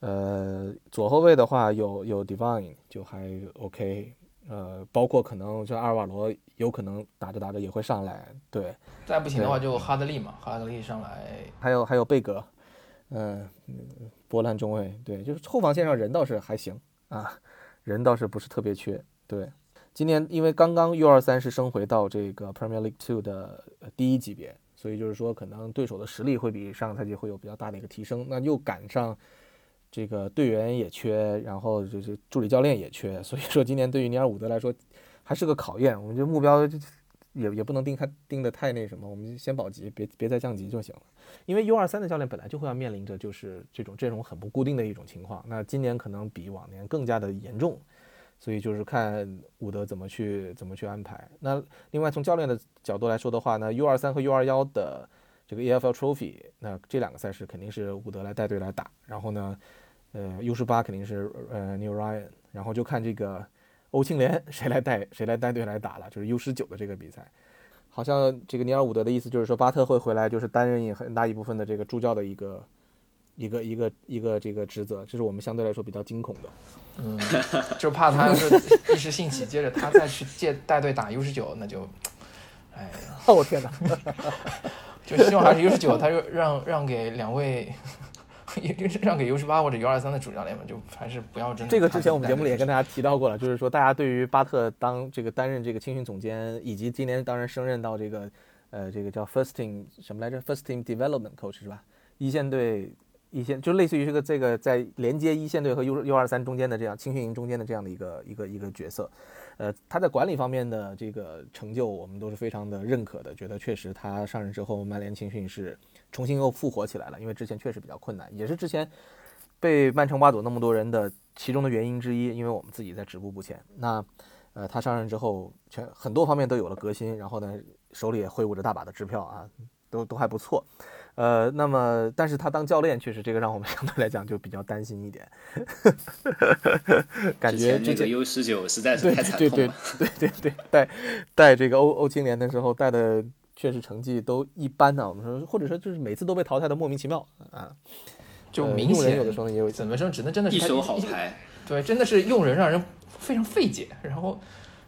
呃，左后卫的话有有 Divine 就还 OK，呃，包括可能就阿尔瓦罗有可能打着打着也会上来。对，再不行的话就哈德利嘛，哈德利上来。还有还有贝格，嗯，波兰中卫，对，就是后防线上人倒是还行啊，人倒是不是特别缺，对。今年因为刚刚 U 二三是升回到这个 Premier League Two 的第一级别，所以就是说可能对手的实力会比上个赛季会有比较大的一个提升。那又赶上这个队员也缺，然后就是助理教练也缺，所以说今年对于尼尔伍德来说还是个考验。我们这目标就也也不能定太定的太那什么，我们先保级，别别再降级就行了。因为 U 二三的教练本来就会要面临着就是这种这种很不固定的一种情况，那今年可能比往年更加的严重。所以就是看伍德怎么去怎么去安排。那另外从教练的角度来说的话呢，U 二三和 U 二幺的这个 EFL Trophy，那这两个赛事肯定是伍德来带队来打。然后呢，呃，U 十八肯定是呃 New Ryan，然后就看这个欧青联谁来带谁来带队来打了，就是 U 十九的这个比赛。好像这个尼尔伍德的意思就是说，巴特会回来，就是担任很大一部分的这个助教的一个。一个一个一个这个职责，这是我们相对来说比较惊恐的。嗯，就怕他要是一时兴起，接着他再去借带队打 U 十九，那就，哎呀，我天哪！就希望还是 U 十九，他就让让给两位，让给 U 十八或者 U 二三的主教练们，就还是不要真的。这个之前我们节目里也跟大家提到过了，就是说大家对于巴特当这个担任这个青训总监，以及今年当然升任到这个呃这个叫 First Team 什么来着？First Team Development Coach 是吧？一线队。一线就类似于这个这个在连接一线队和 U U 二三中间的这样青训营中间的这样的一个一个一个角色，呃，他在管理方面的这个成就我们都是非常的认可的，觉得确实他上任之后曼联青训是重新又复活起来了，因为之前确实比较困难，也是之前被曼城挖走那么多人的其中的原因之一，因为我们自己在止步不前。那呃，他上任之后全很多方面都有了革新，然后呢手里也挥舞着大把的支票啊，都都还不错。呃，那么，但是他当教练，确实这个让我们 相对来讲就比较担心一点，感觉这个 U 十九实在是太惨痛了。对对对对对对，带带这个欧欧青联的时候带的确实成绩都一般呢。我们说，或者说就是每次都被淘汰的莫名其妙啊，就明显有的时候也有怎么说，只能真的是一手好牌。对，真的是用人让人非常费解，然后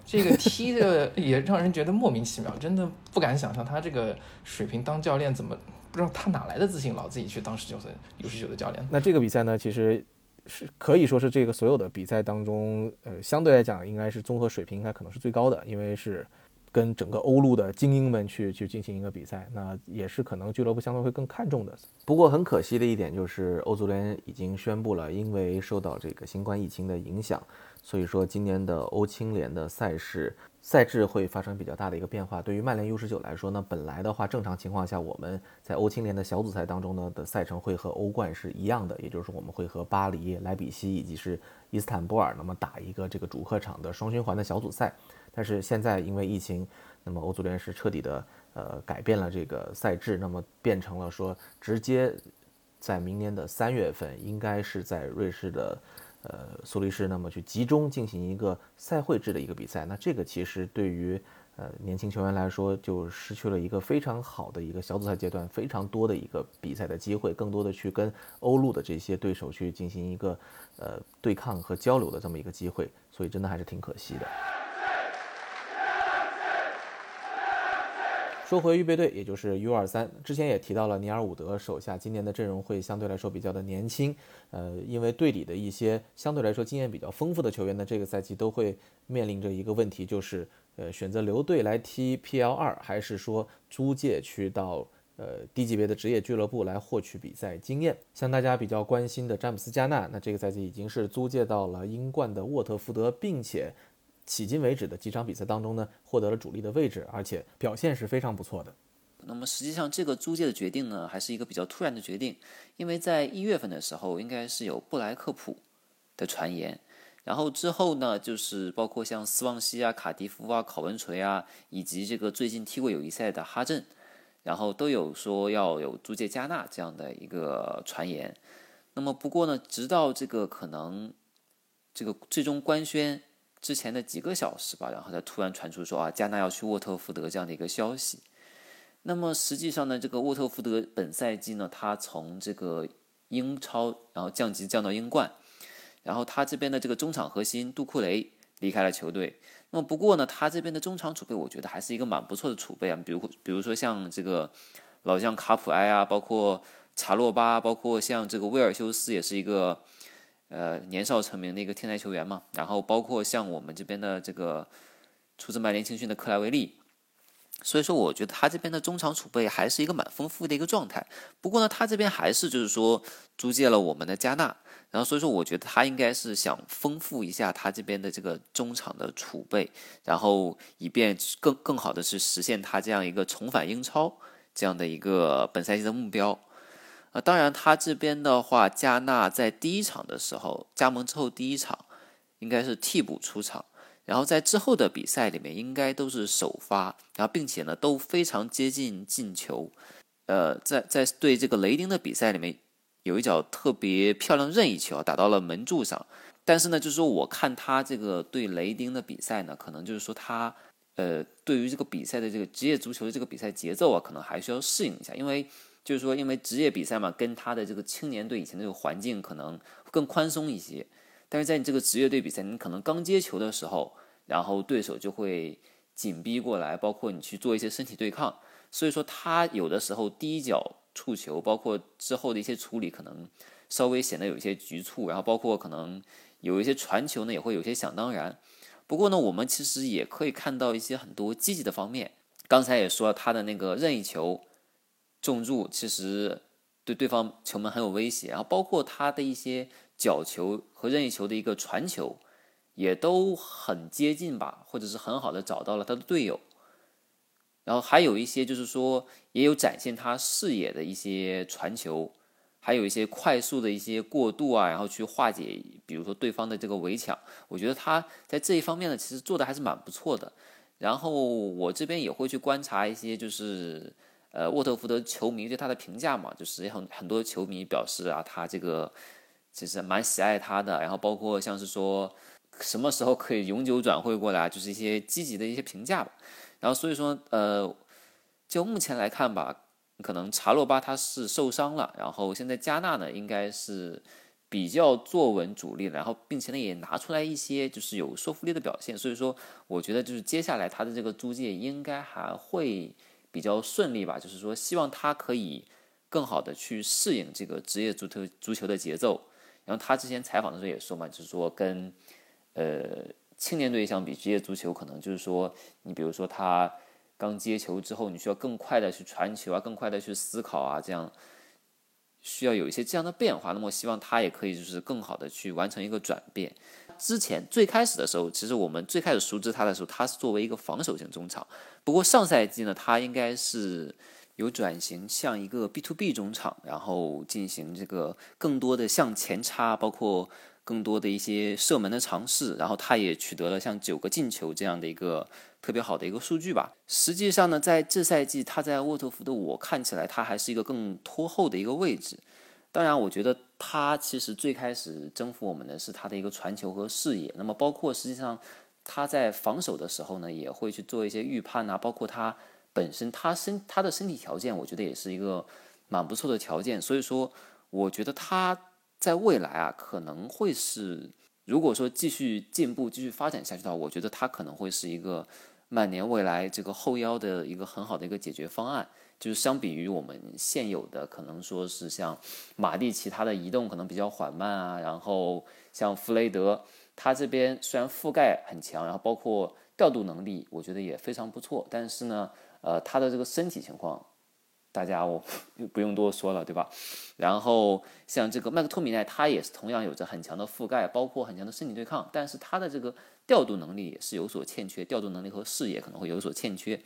这个踢的 也让人觉得莫名其妙，真的不敢想象他这个水平当教练怎么。不知道他哪来的自信，老自己去当十九岁 U 十九的教练。那这个比赛呢，其实是可以说是这个所有的比赛当中，呃，相对来讲应该是综合水平应该可能是最高的，因为是跟整个欧陆的精英们去去进行一个比赛，那也是可能俱乐部相对会更看重的。不过很可惜的一点就是，欧足联已经宣布了，因为受到这个新冠疫情的影响，所以说今年的欧青联的赛事。赛制会发生比较大的一个变化。对于曼联 U 十九来说呢，本来的话，正常情况下，我们在欧青联的小组赛当中呢的赛程会和欧冠是一样的，也就是说，我们会和巴黎、莱比锡以及是伊斯坦布尔，那么打一个这个主客场的双循环的小组赛。但是现在因为疫情，那么欧足联是彻底的呃改变了这个赛制，那么变成了说直接在明年的三月份，应该是在瑞士的。呃，苏黎世那么去集中进行一个赛会制的一个比赛，那这个其实对于呃年轻球员来说，就失去了一个非常好的一个小组赛阶段非常多的一个比赛的机会，更多的去跟欧陆的这些对手去进行一个呃对抗和交流的这么一个机会，所以真的还是挺可惜的。说回预备队，也就是 U 二三，之前也提到了尼尔伍德手下今年的阵容会相对来说比较的年轻，呃，因为队里的一些相对来说经验比较丰富的球员呢，这个赛季都会面临着一个问题，就是呃选择留队来踢 PL 二，还是说租借去到呃低级别的职业俱乐部来获取比赛经验。像大家比较关心的詹姆斯加纳，那这个赛季已经是租借到了英冠的沃特福德，并且。迄今为止的几场比赛当中呢，获得了主力的位置，而且表现是非常不错的。那么实际上这个租借的决定呢，还是一个比较突然的决定，因为在一月份的时候，应该是有布莱克普的传言，然后之后呢，就是包括像斯旺西啊、卡迪夫啊、考文垂啊，以及这个最近踢过友谊赛的哈镇，然后都有说要有租借加纳这样的一个传言。那么不过呢，直到这个可能这个最终官宣。之前的几个小时吧，然后才突然传出说啊，加纳要去沃特福德这样的一个消息。那么实际上呢，这个沃特福德本赛季呢，他从这个英超然后降级降到英冠，然后他这边的这个中场核心杜库雷离开了球队。那么不过呢，他这边的中场储备，我觉得还是一个蛮不错的储备啊。比如比如说像这个老将卡普埃啊，包括查洛巴，包括像这个威尔修斯，也是一个。呃，年少成名的一个天才球员嘛，然后包括像我们这边的这个出自曼联青训的克莱维利，所以说我觉得他这边的中场储备还是一个蛮丰富的一个状态。不过呢，他这边还是就是说租借了我们的加纳，然后所以说我觉得他应该是想丰富一下他这边的这个中场的储备，然后以便更更好的去实现他这样一个重返英超这样的一个本赛季的目标。当然，他这边的话，加纳在第一场的时候加盟之后第一场，应该是替补出场，然后在之后的比赛里面应该都是首发，然后并且呢都非常接近进球。呃，在在对这个雷丁的比赛里面，有一脚特别漂亮任意球打到了门柱上。但是呢，就是说我看他这个对雷丁的比赛呢，可能就是说他呃对于这个比赛的这个职业足球的这个比赛节奏啊，可能还需要适应一下，因为就是说因为职业比赛嘛，跟他的这个青年队以前的这个环境可能更宽松一些。但是在你这个职业队比赛，你可能刚接球的时候，然后对手就会紧逼过来，包括你去做一些身体对抗。所以说他有的时候第一脚触球，包括之后的一些处理，可能稍微显得有一些局促，然后包括可能有一些传球呢，也会有些想当然。不过呢，我们其实也可以看到一些很多积极的方面。刚才也说，他的那个任意球重注，其实对对方球门很有威胁。然后包括他的一些角球和任意球的一个传球，也都很接近吧，或者是很好的找到了他的队友。然后还有一些就是说，也有展现他视野的一些传球，还有一些快速的一些过渡啊，然后去化解，比如说对方的这个围抢。我觉得他在这一方面呢，其实做的还是蛮不错的。然后我这边也会去观察一些，就是呃沃特福德球迷对他的评价嘛，就是很很多球迷表示啊，他这个其实蛮喜爱他的。然后包括像是说什么时候可以永久转会过来，就是一些积极的一些评价吧。然后所以说，呃，就目前来看吧，可能查洛巴他是受伤了，然后现在加纳呢应该是比较坐稳主力，然后并且呢也拿出来一些就是有说服力的表现，所以说我觉得就是接下来他的这个租借应该还会比较顺利吧，就是说希望他可以更好的去适应这个职业足球足球的节奏。然后他之前采访的时候也说嘛，就是说跟呃。青年队相比职业足球，可能就是说，你比如说他刚接球之后，你需要更快的去传球啊，更快的去思考啊，这样需要有一些这样的变化。那么希望他也可以就是更好的去完成一个转变。之前最开始的时候，其实我们最开始熟知他的时候，他是作为一个防守型中场。不过上赛季呢，他应该是有转型向一个 B to B 中场，然后进行这个更多的向前插，包括。更多的一些射门的尝试，然后他也取得了像九个进球这样的一个特别好的一个数据吧。实际上呢，在这赛季他在沃特福德，我看起来他还是一个更拖后的一个位置。当然，我觉得他其实最开始征服我们的是他的一个传球和视野。那么，包括实际上他在防守的时候呢，也会去做一些预判啊。包括他本身他身他的身体条件，我觉得也是一个蛮不错的条件。所以说，我觉得他。在未来啊，可能会是，如果说继续进步、继续发展下去的话，我觉得他可能会是一个曼联未来这个后腰的一个很好的一个解决方案。就是相比于我们现有的，可能说是像马蒂奇，他的移动可能比较缓慢啊，然后像弗雷德，他这边虽然覆盖很强，然后包括调度能力，我觉得也非常不错，但是呢，呃，他的这个身体情况。大家我 不用多说了，对吧？然后像这个麦克托米奈，他也是同样有着很强的覆盖，包括很强的身体对抗，但是他的这个调度能力也是有所欠缺，调度能力和视野可能会有所欠缺。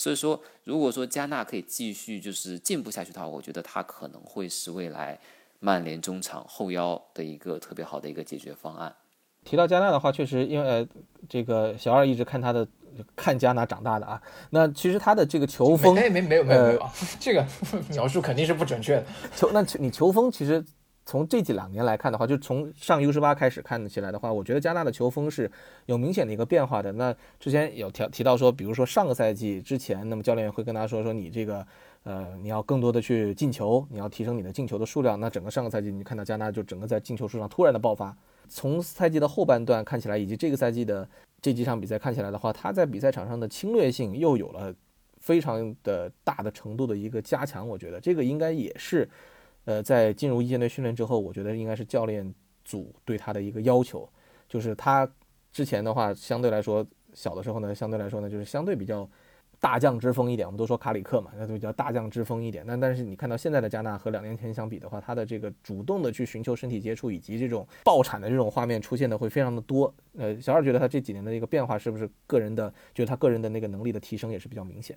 所以说，如果说加纳可以继续就是进步下去的话，我觉得他可能会是未来曼联中场后腰的一个特别好的一个解决方案。提到加纳的话，确实因为呃，这个小二一直看他的。看加纳长大的啊，那其实他的这个球风，没没没有没有没有，这个 描述肯定是不准确的。球那你球风其实从这几两年来看的话，就从上 U 十八开始看起来的话，我觉得加纳的球风是有明显的一个变化的。那之前有提提到说，比如说上个赛季之前，那么教练会跟他说说你这个呃你要更多的去进球，你要提升你的进球的数量。那整个上个赛季你看到加纳就整个在进球数上突然的爆发。从赛季的后半段看起来，以及这个赛季的。这几场比赛看起来的话，他在比赛场上的侵略性又有了非常的大的程度的一个加强。我觉得这个应该也是，呃，在进入一线队训练之后，我觉得应该是教练组对他的一个要求。就是他之前的话，相对来说小的时候呢，相对来说呢，就是相对比较。大将之风一点，我们都说卡里克嘛，那就叫大将之风一点。那但是你看到现在的加纳和两年前相比的话，他的这个主动的去寻求身体接触，以及这种爆产的这种画面出现的会非常的多。呃，小二觉得他这几年的一个变化是不是个人的，就是他个人的那个能力的提升也是比较明显。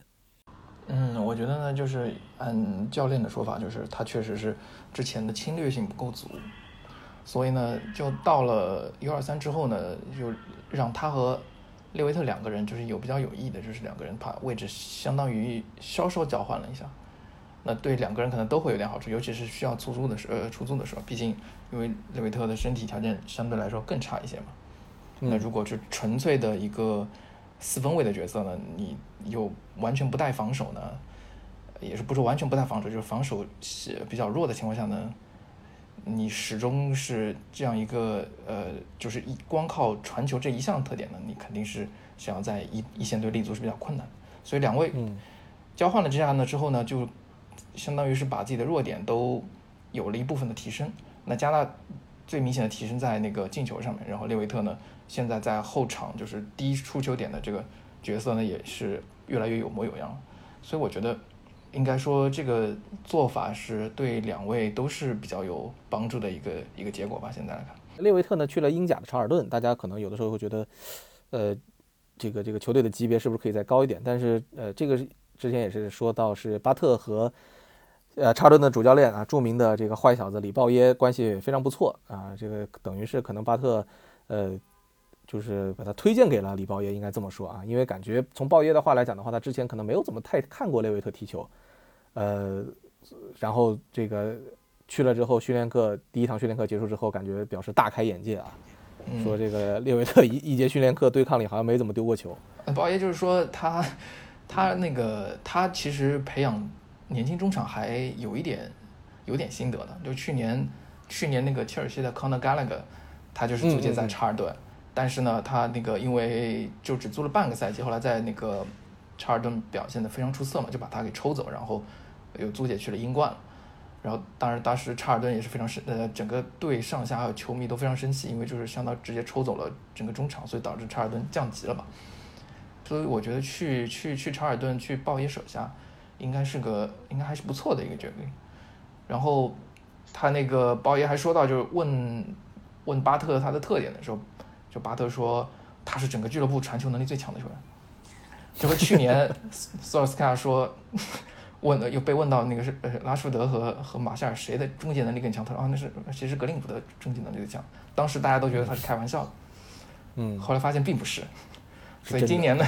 嗯，我觉得呢，就是按教练的说法，就是他确实是之前的侵略性不够足。所以呢，就到了 U 二三之后呢，就让他和列维特两个人就是有比较有意的，就是两个人把位置相当于稍稍交换了一下。那对两个人可能都会有点好处，尤其是需要出租的时呃出租的时候，毕竟因为列维特的身体条件相对来说更差一些嘛。那如果是纯粹的一个四分卫的角色呢，你又完全不带防守呢，也是不是完全不带防守，就是防守比较弱的情况下呢，你始终是这样一个呃，就是一光靠传球这一项特点呢，你肯定是想要在一一线队立足是比较困难。所以两位交换了这样呢之后呢，就相当于是把自己的弱点都有了一部分的提升。那加纳最明显的提升在那个进球上面，然后列维特呢。现在在后场就是低出球点的这个角色呢，也是越来越有模有样了，所以我觉得应该说这个做法是对两位都是比较有帮助的一个一个结果吧。现在来看，列维特呢去了英甲的查尔顿，大家可能有的时候会觉得，呃，这个这个球队的级别是不是可以再高一点？但是呃，这个之前也是说到是巴特和呃查尔顿的主教练啊，著名的这个坏小子里鲍耶关系非常不错啊，这个等于是可能巴特呃。就是把他推荐给了李鲍耶，应该这么说啊，因为感觉从鲍耶的话来讲的话，他之前可能没有怎么太看过列维特踢球，呃，然后这个去了之后，训练课第一堂训练课结束之后，感觉表示大开眼界啊，说这个列维特一一节训练课对抗里好像没怎么丢过球。鲍耶就是说他他那个他其实培养年轻中场还有一点有点心得的，就去年去年那个切尔西的 Conor Gallagher，他就是租借在查尔顿。但是呢，他那个因为就只租了半个赛季，后来在那个查尔顿表现的非常出色嘛，就把他给抽走，然后又租借去了英冠。然后当然当时查尔顿也是非常生，呃，整个队上下还有球迷都非常生气，因为就是相当直接抽走了整个中场，所以导致查尔顿降级了吧。所以我觉得去去去查尔顿去鲍耶手下，应该是个应该还是不错的一个决定。然后他那个鲍耶还说到，就是问问巴特他的特点的时候。就巴特说他是整个俱乐部传球能力最强的球员，就和去年索尔斯克亚说问又被问到那个是呃拉什福德和和马夏尔谁的终结能力更强，他说啊那是其实格林伍德终结能力最强，当时大家都觉得他是开玩笑的，嗯，后来发现并不是，所以今年呢，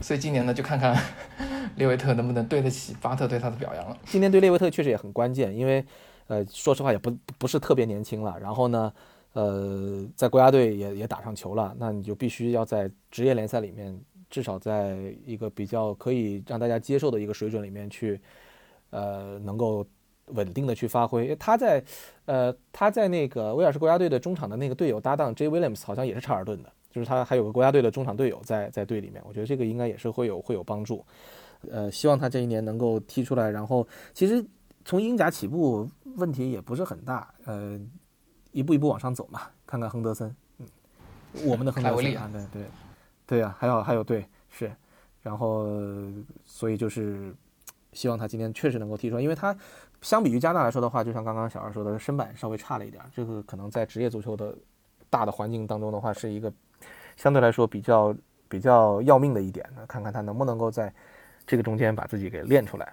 所以今年呢就看看 列维特能不能对得起巴特对他的表扬了。今年对列维特确实也很关键，因为呃说实话也不不是特别年轻了，然后呢。呃，在国家队也也打上球了，那你就必须要在职业联赛里面，至少在一个比较可以让大家接受的一个水准里面去，呃，能够稳定的去发挥。他在，呃，他在那个威尔士国家队的中场的那个队友搭档 J Williams 好像也是查尔顿的，就是他还有个国家队的中场队友在在队里面，我觉得这个应该也是会有会有帮助。呃，希望他这一年能够踢出来。然后其实从英甲起步问题也不是很大，呃。一步一步往上走嘛，看看亨德森，嗯，我们的亨德森啊，对对对啊，还有还有对是，然后所以就是希望他今天确实能够踢出来，因为他相比于加纳来说的话，就像刚刚小二说的，身板稍微差了一点，这个可能在职业足球的大的环境当中的话，是一个相对来说比较比较要命的一点，那看看他能不能够在这个中间把自己给练出来。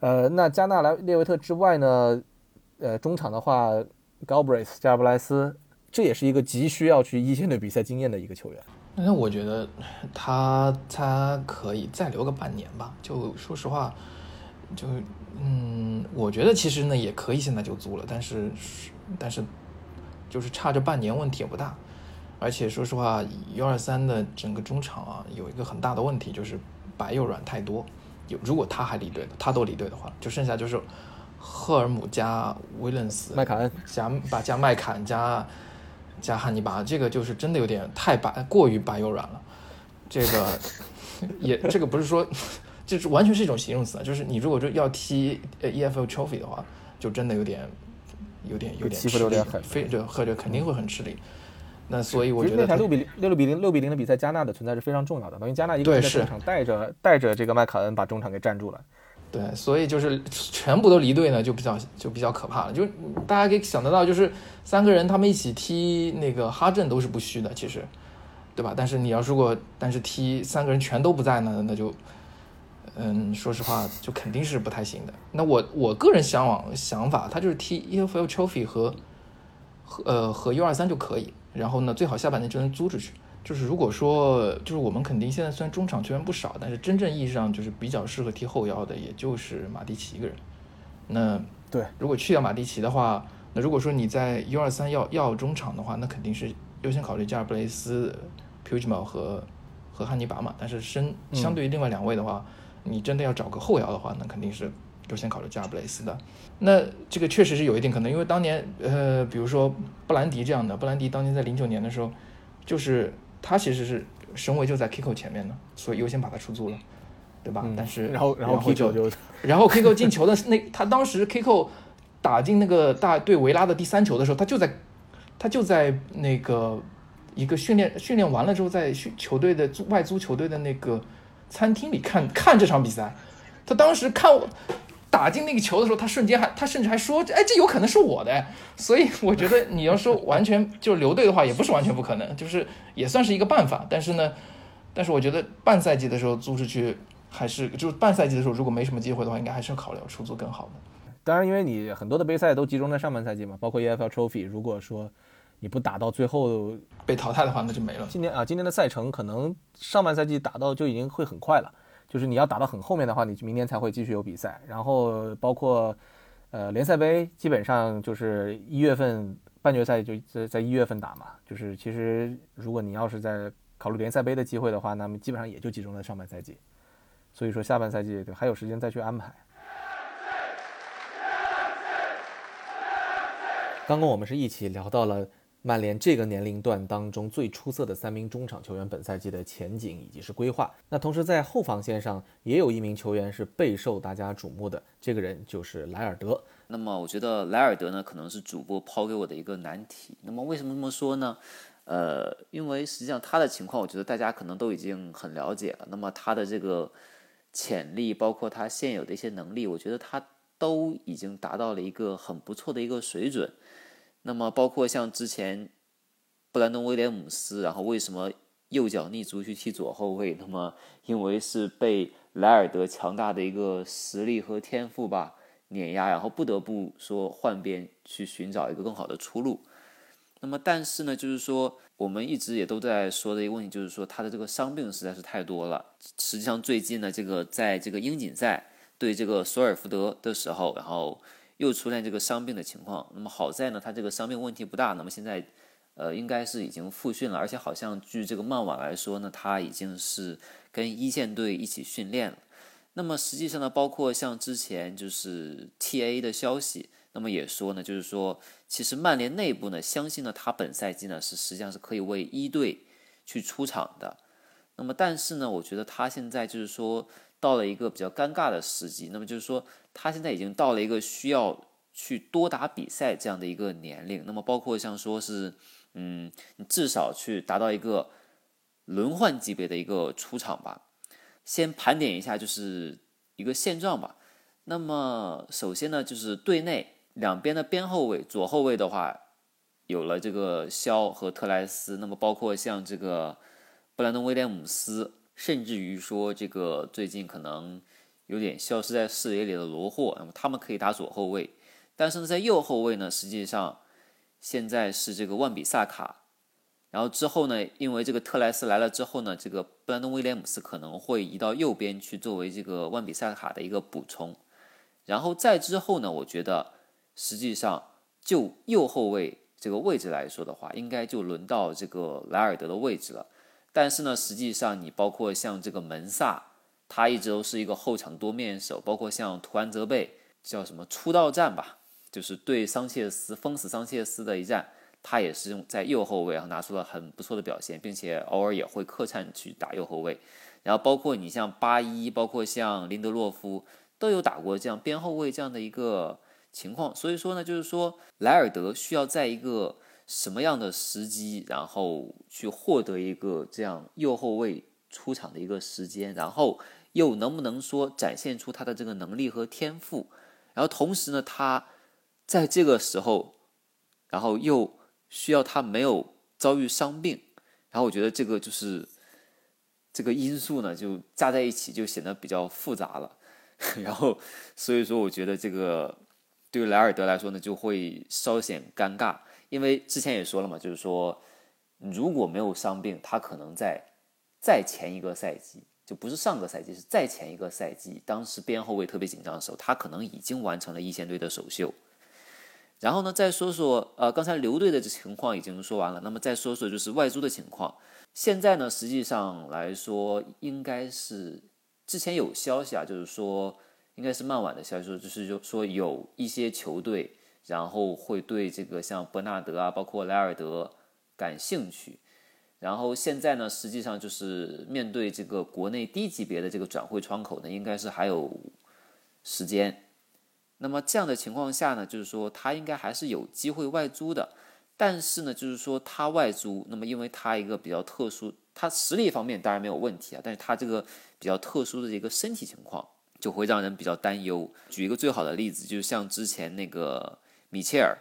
呃，那加纳莱列维特之外呢，呃，中场的话。Galbraith 加布莱斯，这也是一个急需要去一线队比赛经验的一个球员。那我觉得他他可以再留个半年吧。就说实话，就嗯，我觉得其实呢也可以现在就租了，但是但是就是差这半年问题也不大。而且说实话，幺二三的整个中场啊有一个很大的问题，就是白又软太多。有如果他还离队，他都离队的话，就剩下就是。赫尔姆加威廉斯，麦卡恩加把加麦坎加加汉尼拔，这个就是真的有点太白，过于白又软了。这个也这个不是说，就是完全是一种形容词啊。就是你如果说要踢呃 EFL Trophy 的话，就真的有点有点有点吃力，非就或者肯定会很吃力。那所以我觉得那场六比零六六比零六比零的比赛，加纳的存在是非常重要的，等于加纳一个人在中场带着带着这个麦卡恩把中场给站住了。对，所以就是全部都离队呢，就比较就比较可怕了。就大家可以想得到，就是三个人他们一起踢那个哈镇都是不虚的，其实，对吧？但是你要如果但是踢三个人全都不在呢，那就，嗯，说实话就肯定是不太行的。那我我个人向往想法，他就是踢 EFL Trophy 和和呃和 U 二三就可以，然后呢最好下半年就能租出去。就是如果说就是我们肯定现在虽然中场球员不少，但是真正意义上就是比较适合踢后腰的，也就是马蒂奇一个人。那对，如果去掉马蒂奇的话，那如果说你在 U 二三要要中场的话，那肯定是优先考虑加尔布雷斯、p u g m a l 和和汉尼拔嘛。但是身相对于另外两位的话，你真的要找个后腰的话，那肯定是优先考虑加尔布雷斯的。那这个确实是有一定可能，因为当年呃，比如说布兰迪这样的，布兰迪当年在零九年的时候，就是他其实是身位就在 Kiko 前面的，所以优先把他出租了，对吧？但是然后然后 Kiko 就就然后 Kiko 进球的那，他当时 Kiko 打进那个大对维拉的第三球的时候，他就在他就在那个一个训练训练完了之后，在训球队的外租球队的那个餐厅里看看这场比赛。他当时看我打进那个球的时候，他瞬间还他甚至还说：“哎，这有可能是我的。”所以我觉得你要说完全就留队的话，也不是完全不可能，就是也算是一个办法。但是呢，但是我觉得半赛季的时候租出去。还是就是半赛季的时候，如果没什么机会的话，应该还是要考虑出租更好的。当然，因为你很多的杯赛都集中在上半赛季嘛，包括 EFL Trophy。如果说你不打到最后被淘汰的话，那就没了。今年啊，今年的赛程可能上半赛季打到就已经会很快了。就是你要打到很后面的话，你明年才会继续有比赛。然后包括呃联赛杯，基本上就是一月份半决赛就在在一月份打嘛。就是其实如果你要是在考虑联赛杯的机会的话，那么基本上也就集中在上半赛季。所以说下半赛季对还有时间再去安排。刚刚我们是一起聊到了曼联这个年龄段当中最出色的三名中场球员本赛季的前景以及是规划。那同时在后防线上也有一名球员是备受大家瞩目的，这个人就是莱尔德。那么我觉得莱尔德呢可能是主播抛给我的一个难题。那么为什么这么说呢？呃，因为实际上他的情况我觉得大家可能都已经很了解了。那么他的这个。潜力包括他现有的一些能力，我觉得他都已经达到了一个很不错的一个水准。那么包括像之前布兰登威廉姆斯，然后为什么右脚逆足去踢左后卫？那么因为是被莱尔德强大的一个实力和天赋吧碾压，然后不得不说换边去寻找一个更好的出路。那么但是呢，就是说。我们一直也都在说的一个问题，就是说他的这个伤病实在是太多了。实际上最近呢，这个在这个英锦赛对这个索尔福德的时候，然后又出现这个伤病的情况。那么好在呢，他这个伤病问题不大。那么现在，呃，应该是已经复训了，而且好像据这个曼网来说呢，他已经是跟一线队一起训练了。那么实际上呢，包括像之前就是 T A 的消息。那么也说呢，就是说，其实曼联内部呢，相信呢，他本赛季呢是实际上是可以为一队去出场的。那么，但是呢，我觉得他现在就是说到了一个比较尴尬的时机。那么就是说，他现在已经到了一个需要去多打比赛这样的一个年龄。那么，包括像说是，嗯，你至少去达到一个轮换级别的一个出场吧。先盘点一下，就是一个现状吧。那么，首先呢，就是队内。两边的边后卫，左后卫的话，有了这个肖和特莱斯，那么包括像这个布兰登威廉姆斯，甚至于说这个最近可能有点消失在视野里的罗霍，那么他们可以打左后卫。但是呢，在右后卫呢，实际上现在是这个万比萨卡，然后之后呢，因为这个特莱斯来了之后呢，这个布兰登威廉姆斯可能会移到右边去作为这个万比萨卡的一个补充，然后再之后呢，我觉得。实际上，就右后卫这个位置来说的话，应该就轮到这个莱尔德的位置了。但是呢，实际上你包括像这个门萨，他一直都是一个后场多面手。包括像图安泽贝，叫什么出道战吧，就是对桑切斯封死桑切斯的一战，他也是用在右后卫，然后拿出了很不错的表现，并且偶尔也会客串去打右后卫。然后包括你像巴伊，包括像林德洛夫，都有打过这样边后卫这样的一个。情况，所以说呢，就是说莱尔德需要在一个什么样的时机，然后去获得一个这样右后卫出场的一个时间，然后又能不能说展现出他的这个能力和天赋，然后同时呢，他在这个时候，然后又需要他没有遭遇伤病，然后我觉得这个就是这个因素呢，就加在一起就显得比较复杂了，然后所以说我觉得这个。对于莱尔德来说呢，就会稍显尴尬，因为之前也说了嘛，就是说如果没有伤病，他可能在再前一个赛季，就不是上个赛季，是再前一个赛季，当时边后卫特别紧张的时候，他可能已经完成了一线队的首秀。然后呢，再说说呃，刚才留队的情况已经说完了，那么再说说就是外租的情况。现在呢，实际上来说，应该是之前有消息啊，就是说应该是曼晚的消息，就是就说有一些球队，然后会对这个像伯纳德啊，包括莱尔德感兴趣。然后现在呢，实际上就是面对这个国内低级别的这个转会窗口呢，应该是还有时间。那么这样的情况下呢，就是说他应该还是有机会外租的，但是呢，就是说他外租，那么因为他一个比较特殊，他实力方面当然没有问题啊，但是他这个比较特殊的一个身体情况，就会让人比较担忧。举一个最好的例子，就是像之前那个米切尔，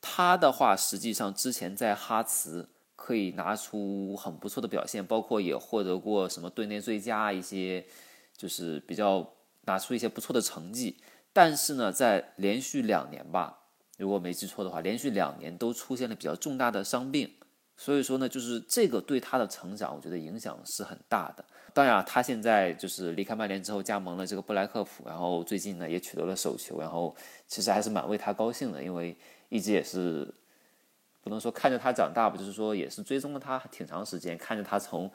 他的话实际上之前在哈茨可以拿出很不错的表现，包括也获得过什么队内最佳一些，就是比较拿出一些不错的成绩。但是呢，在连续两年吧，如果没记错的话，连续两年都出现了比较重大的伤病，所以说呢，就是这个对他的成长，我觉得影响是很大的。当然，他现在就是离开曼联之后，加盟了这个布莱克福，然后最近呢也取得了首球，然后其实还是蛮为他高兴的，因为一直也是不能说看着他长大吧，就是说也是追踪了他挺长时间，看着他从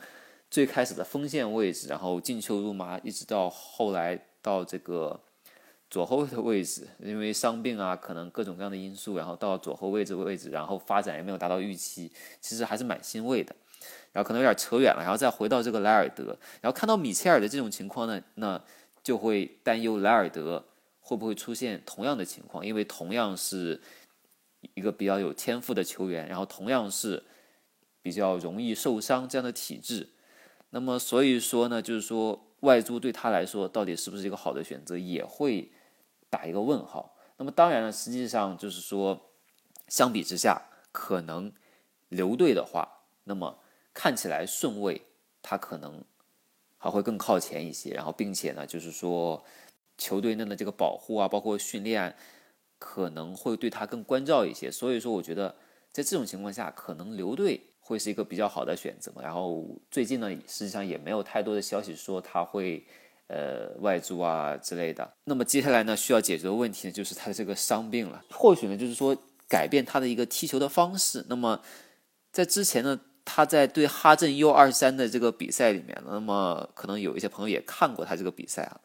最开始的锋线位置，然后进球入麻，一直到后来到这个。左后卫的位置，因为伤病啊，可能各种各样的因素，然后到左后卫这个位置，然后发展也没有达到预期，其实还是蛮欣慰的。然后可能有点扯远了，然后再回到这个莱尔德，然后看到米切尔的这种情况呢，那就会担忧莱尔德会不会出现同样的情况，因为同样是一个比较有天赋的球员，然后同样是比较容易受伤这样的体质，那么所以说呢，就是说外租对他来说到底是不是一个好的选择，也会。打一个问号。那么当然了，实际上就是说，相比之下，可能留队的话，那么看起来顺位他可能还会更靠前一些。然后，并且呢，就是说球队内的这个保护啊，包括训练，可能会对他更关照一些。所以说，我觉得在这种情况下，可能留队会是一个比较好的选择。然后最近呢，实际上也没有太多的消息说他会。呃，外租啊之类的。那么接下来呢，需要解决的问题呢，就是他的这个伤病了。或许呢，就是说改变他的一个踢球的方式。那么在之前呢，他在对哈镇 U 二三的这个比赛里面，那么可能有一些朋友也看过他这个比赛啊，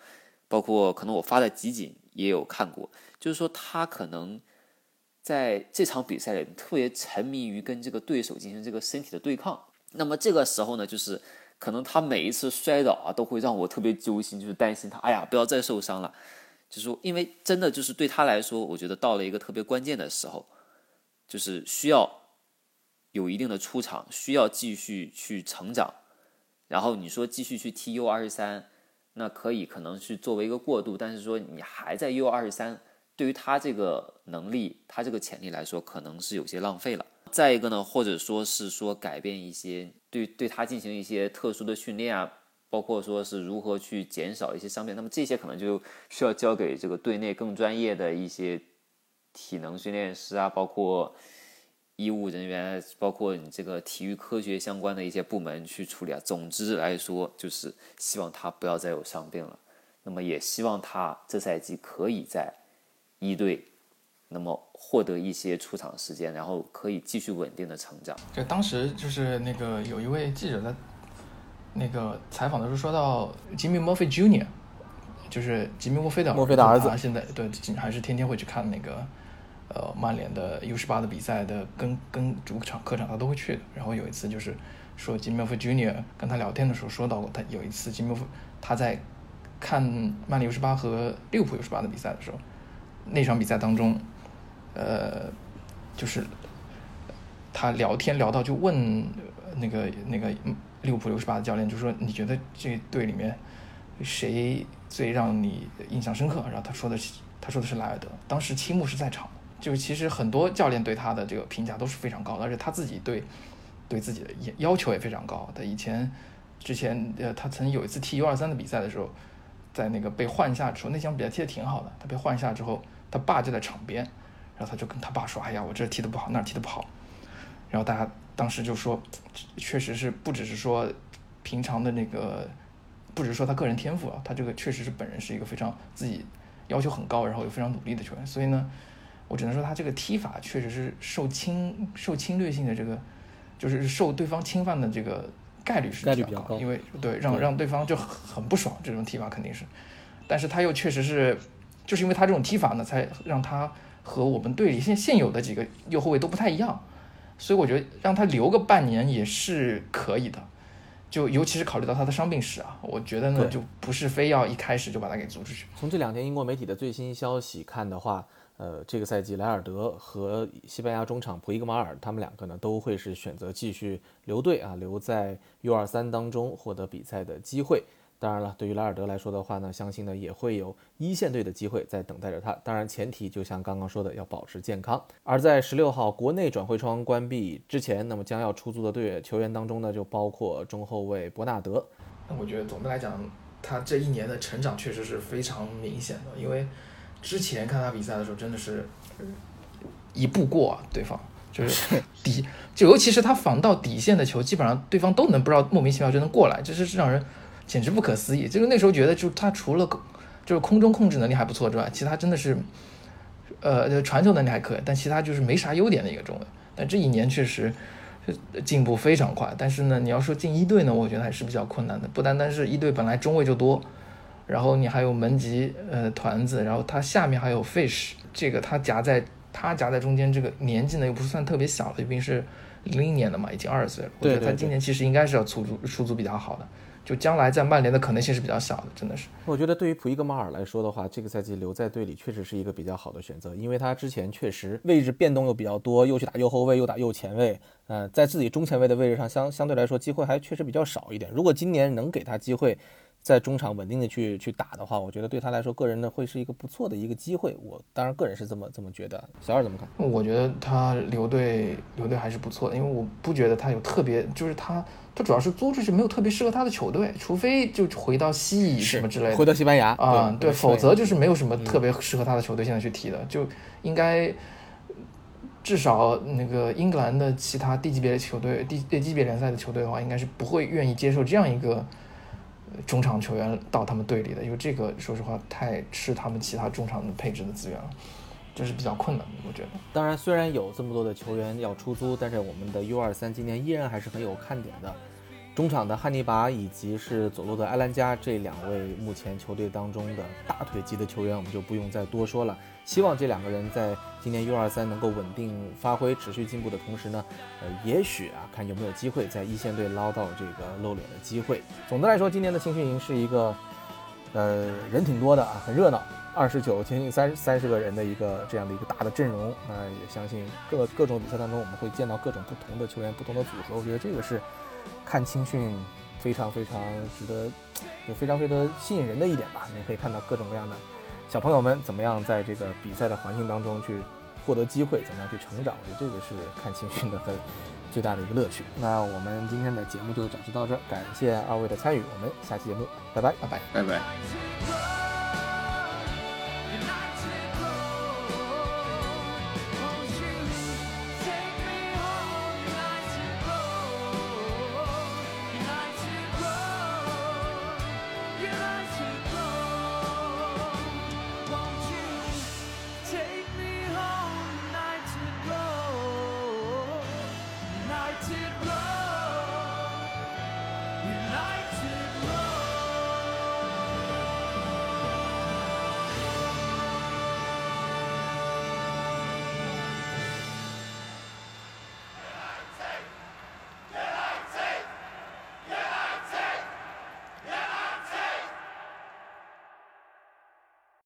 包括可能我发的集锦也有看过。就是说他可能在这场比赛里特别沉迷于跟这个对手进行这个身体的对抗。那么这个时候呢，就是。可能他每一次摔倒啊，都会让我特别揪心，就是担心他，哎呀，不要再受伤了。就是因为真的就是对他来说，我觉得到了一个特别关键的时候，就是需要有一定的出场，需要继续去成长。然后你说继续去踢 U 二十三，那可以可能去作为一个过渡，但是说你还在 U 二十三，对于他这个能力，他这个潜力来说，可能是有些浪费了。再一个呢，或者说是说改变一些对对他进行一些特殊的训练啊，包括说是如何去减少一些伤病，那么这些可能就需要交给这个队内更专业的一些体能训练师啊，包括医务人员，包括你这个体育科学相关的一些部门去处理啊。总之来说，就是希望他不要再有伤病了，那么也希望他这赛季可以在一队。那么获得一些出场时间，然后可以继续稳定的成长。就当时就是那个有一位记者在那个采访的时候说到，吉米·墨菲 ·Junior，就是吉米·墨菲的墨菲的儿子，现在对还是天天会去看那个呃曼联的 U 十八的比赛的，跟跟主场客场他都会去的。然后有一次就是说吉米·墨菲 Jr. 跟他聊天的时候说到过，他有一次吉米·墨菲他在看曼联 U 十八和利物浦 U 十八的比赛的时候，那场比赛当中。呃，就是他聊天聊到就问那个那个利物浦六十八的教练，就说你觉得这队里面谁最让你印象深刻？然后他说的是他说的是莱尔德，当时青木是在场，就其实很多教练对他的这个评价都是非常高的，而且他自己对对自己的要求也非常高。他以前之前呃，他曾有一次踢 U 二三的比赛的时候，在那个被换下之后，那场比赛踢的挺好的，他被换下之后，他爸就在场边。然后他就跟他爸说：“哎呀，我这踢得不好，那踢得不好。”然后大家当时就说，确实是不只是说平常的那个，不只是说他个人天赋啊，他这个确实是本人是一个非常自己要求很高，然后又非常努力的球员。所以呢，我只能说他这个踢法确实是受侵受侵略性的这个，就是受对方侵犯的这个概率是比较高，因为对让让对方就很不爽，这种踢法肯定是。但是他又确实是，就是因为他这种踢法呢，才让他和我们队里现现有的几个右后卫都不太一样。所以我觉得让他留个半年也是可以的，就尤其是考虑到他的伤病史啊，我觉得呢就不是非要一开始就把他给租出去。从这两天英国媒体的最新消息看的话，呃，这个赛季莱尔德和西班牙中场普伊格马尔他们两个呢都会是选择继续留队啊，留在 U23 当中获得比赛的机会。当然了，对于莱尔德来说的话呢，相信呢也会有一线队的机会在等待着他。当然，前提就像刚刚说的，要保持健康。而在十六号国内转会窗关闭之前，那么将要出租的队球员当中呢，就包括中后卫伯纳德。那我觉得总的来讲，他这一年的成长确实是非常明显的，因为之前看他比赛的时候，真的是一步过啊对方，就是底，就尤其是他防到底线的球，基本上对方都能不知道莫名其妙就能过来，这是让人。简直不可思议！就是那时候觉得，就他除了就是空中控制能力还不错之外，其他真的是，呃，传球能力还可以，但其他就是没啥优点的一个中卫。但这一年确实进步非常快。但是呢，你要说进一队呢，我觉得还是比较困难的。不单单是一队本来中卫就多，然后你还有门吉、呃团子，然后他下面还有 Fish，这个他夹在他夹在中间，这个年纪呢又不算特别小了，毕竟是零零年的嘛，已经二十岁了。我觉得他今年其实应该是要出租出租比较好的。就将来在曼联的可能性是比较小的，真的是。我觉得对于普伊格马尔来说的话，这个赛季留在队里确实是一个比较好的选择，因为他之前确实位置变动又比较多，又去打右后卫，又打右前卫，呃，在自己中前卫的位置上相相对来说机会还确实比较少一点。如果今年能给他机会，在中场稳定的去去打的话，我觉得对他来说，个人呢会是一个不错的一个机会。我当然个人是这么这么觉得。小二怎么看？我觉得他留队留队还是不错的，因为我不觉得他有特别，就是他他主要是租出去没有特别适合他的球队，除非就回到西乙什么之类的，回到西班牙啊，对，否则就是没有什么特别适合他的球队现在去踢的，就应该至少那个英格兰的其他低级别的球队、低低级别联赛的球队的话，应该是不会愿意接受这样一个。中场球员到他们队里的，因为这个说实话太吃他们其他中场的配置的资源了，这是比较困难的，我觉得。当然，虽然有这么多的球员要出租，但是我们的 U 二三今年依然还是很有看点的。中场的汉尼拔以及是左路的埃兰加这两位目前球队当中的大腿级的球员，我们就不用再多说了。希望这两个人在今年 U23 能够稳定发挥、持续进步的同时呢，呃，也许啊，看有没有机会在一线队捞到这个露脸的机会。总的来说，今年的青训营是一个，呃，人挺多的啊，很热闹，二十九接近三三十个人的一个这样的一个大的阵容。那也相信各各种比赛当中，我们会见到各种不同的球员、不同的组合。我觉得这个是看青训非常非常值得，也非常非常吸引人的一点吧。你可以看到各种各样的。小朋友们怎么样在这个比赛的环境当中去获得机会怎么样去成长我觉得这个是看青训的很最大的一个乐趣。那我们今天的节目就展示到这儿感谢二位的参与我们下期节目拜拜拜拜。拜拜。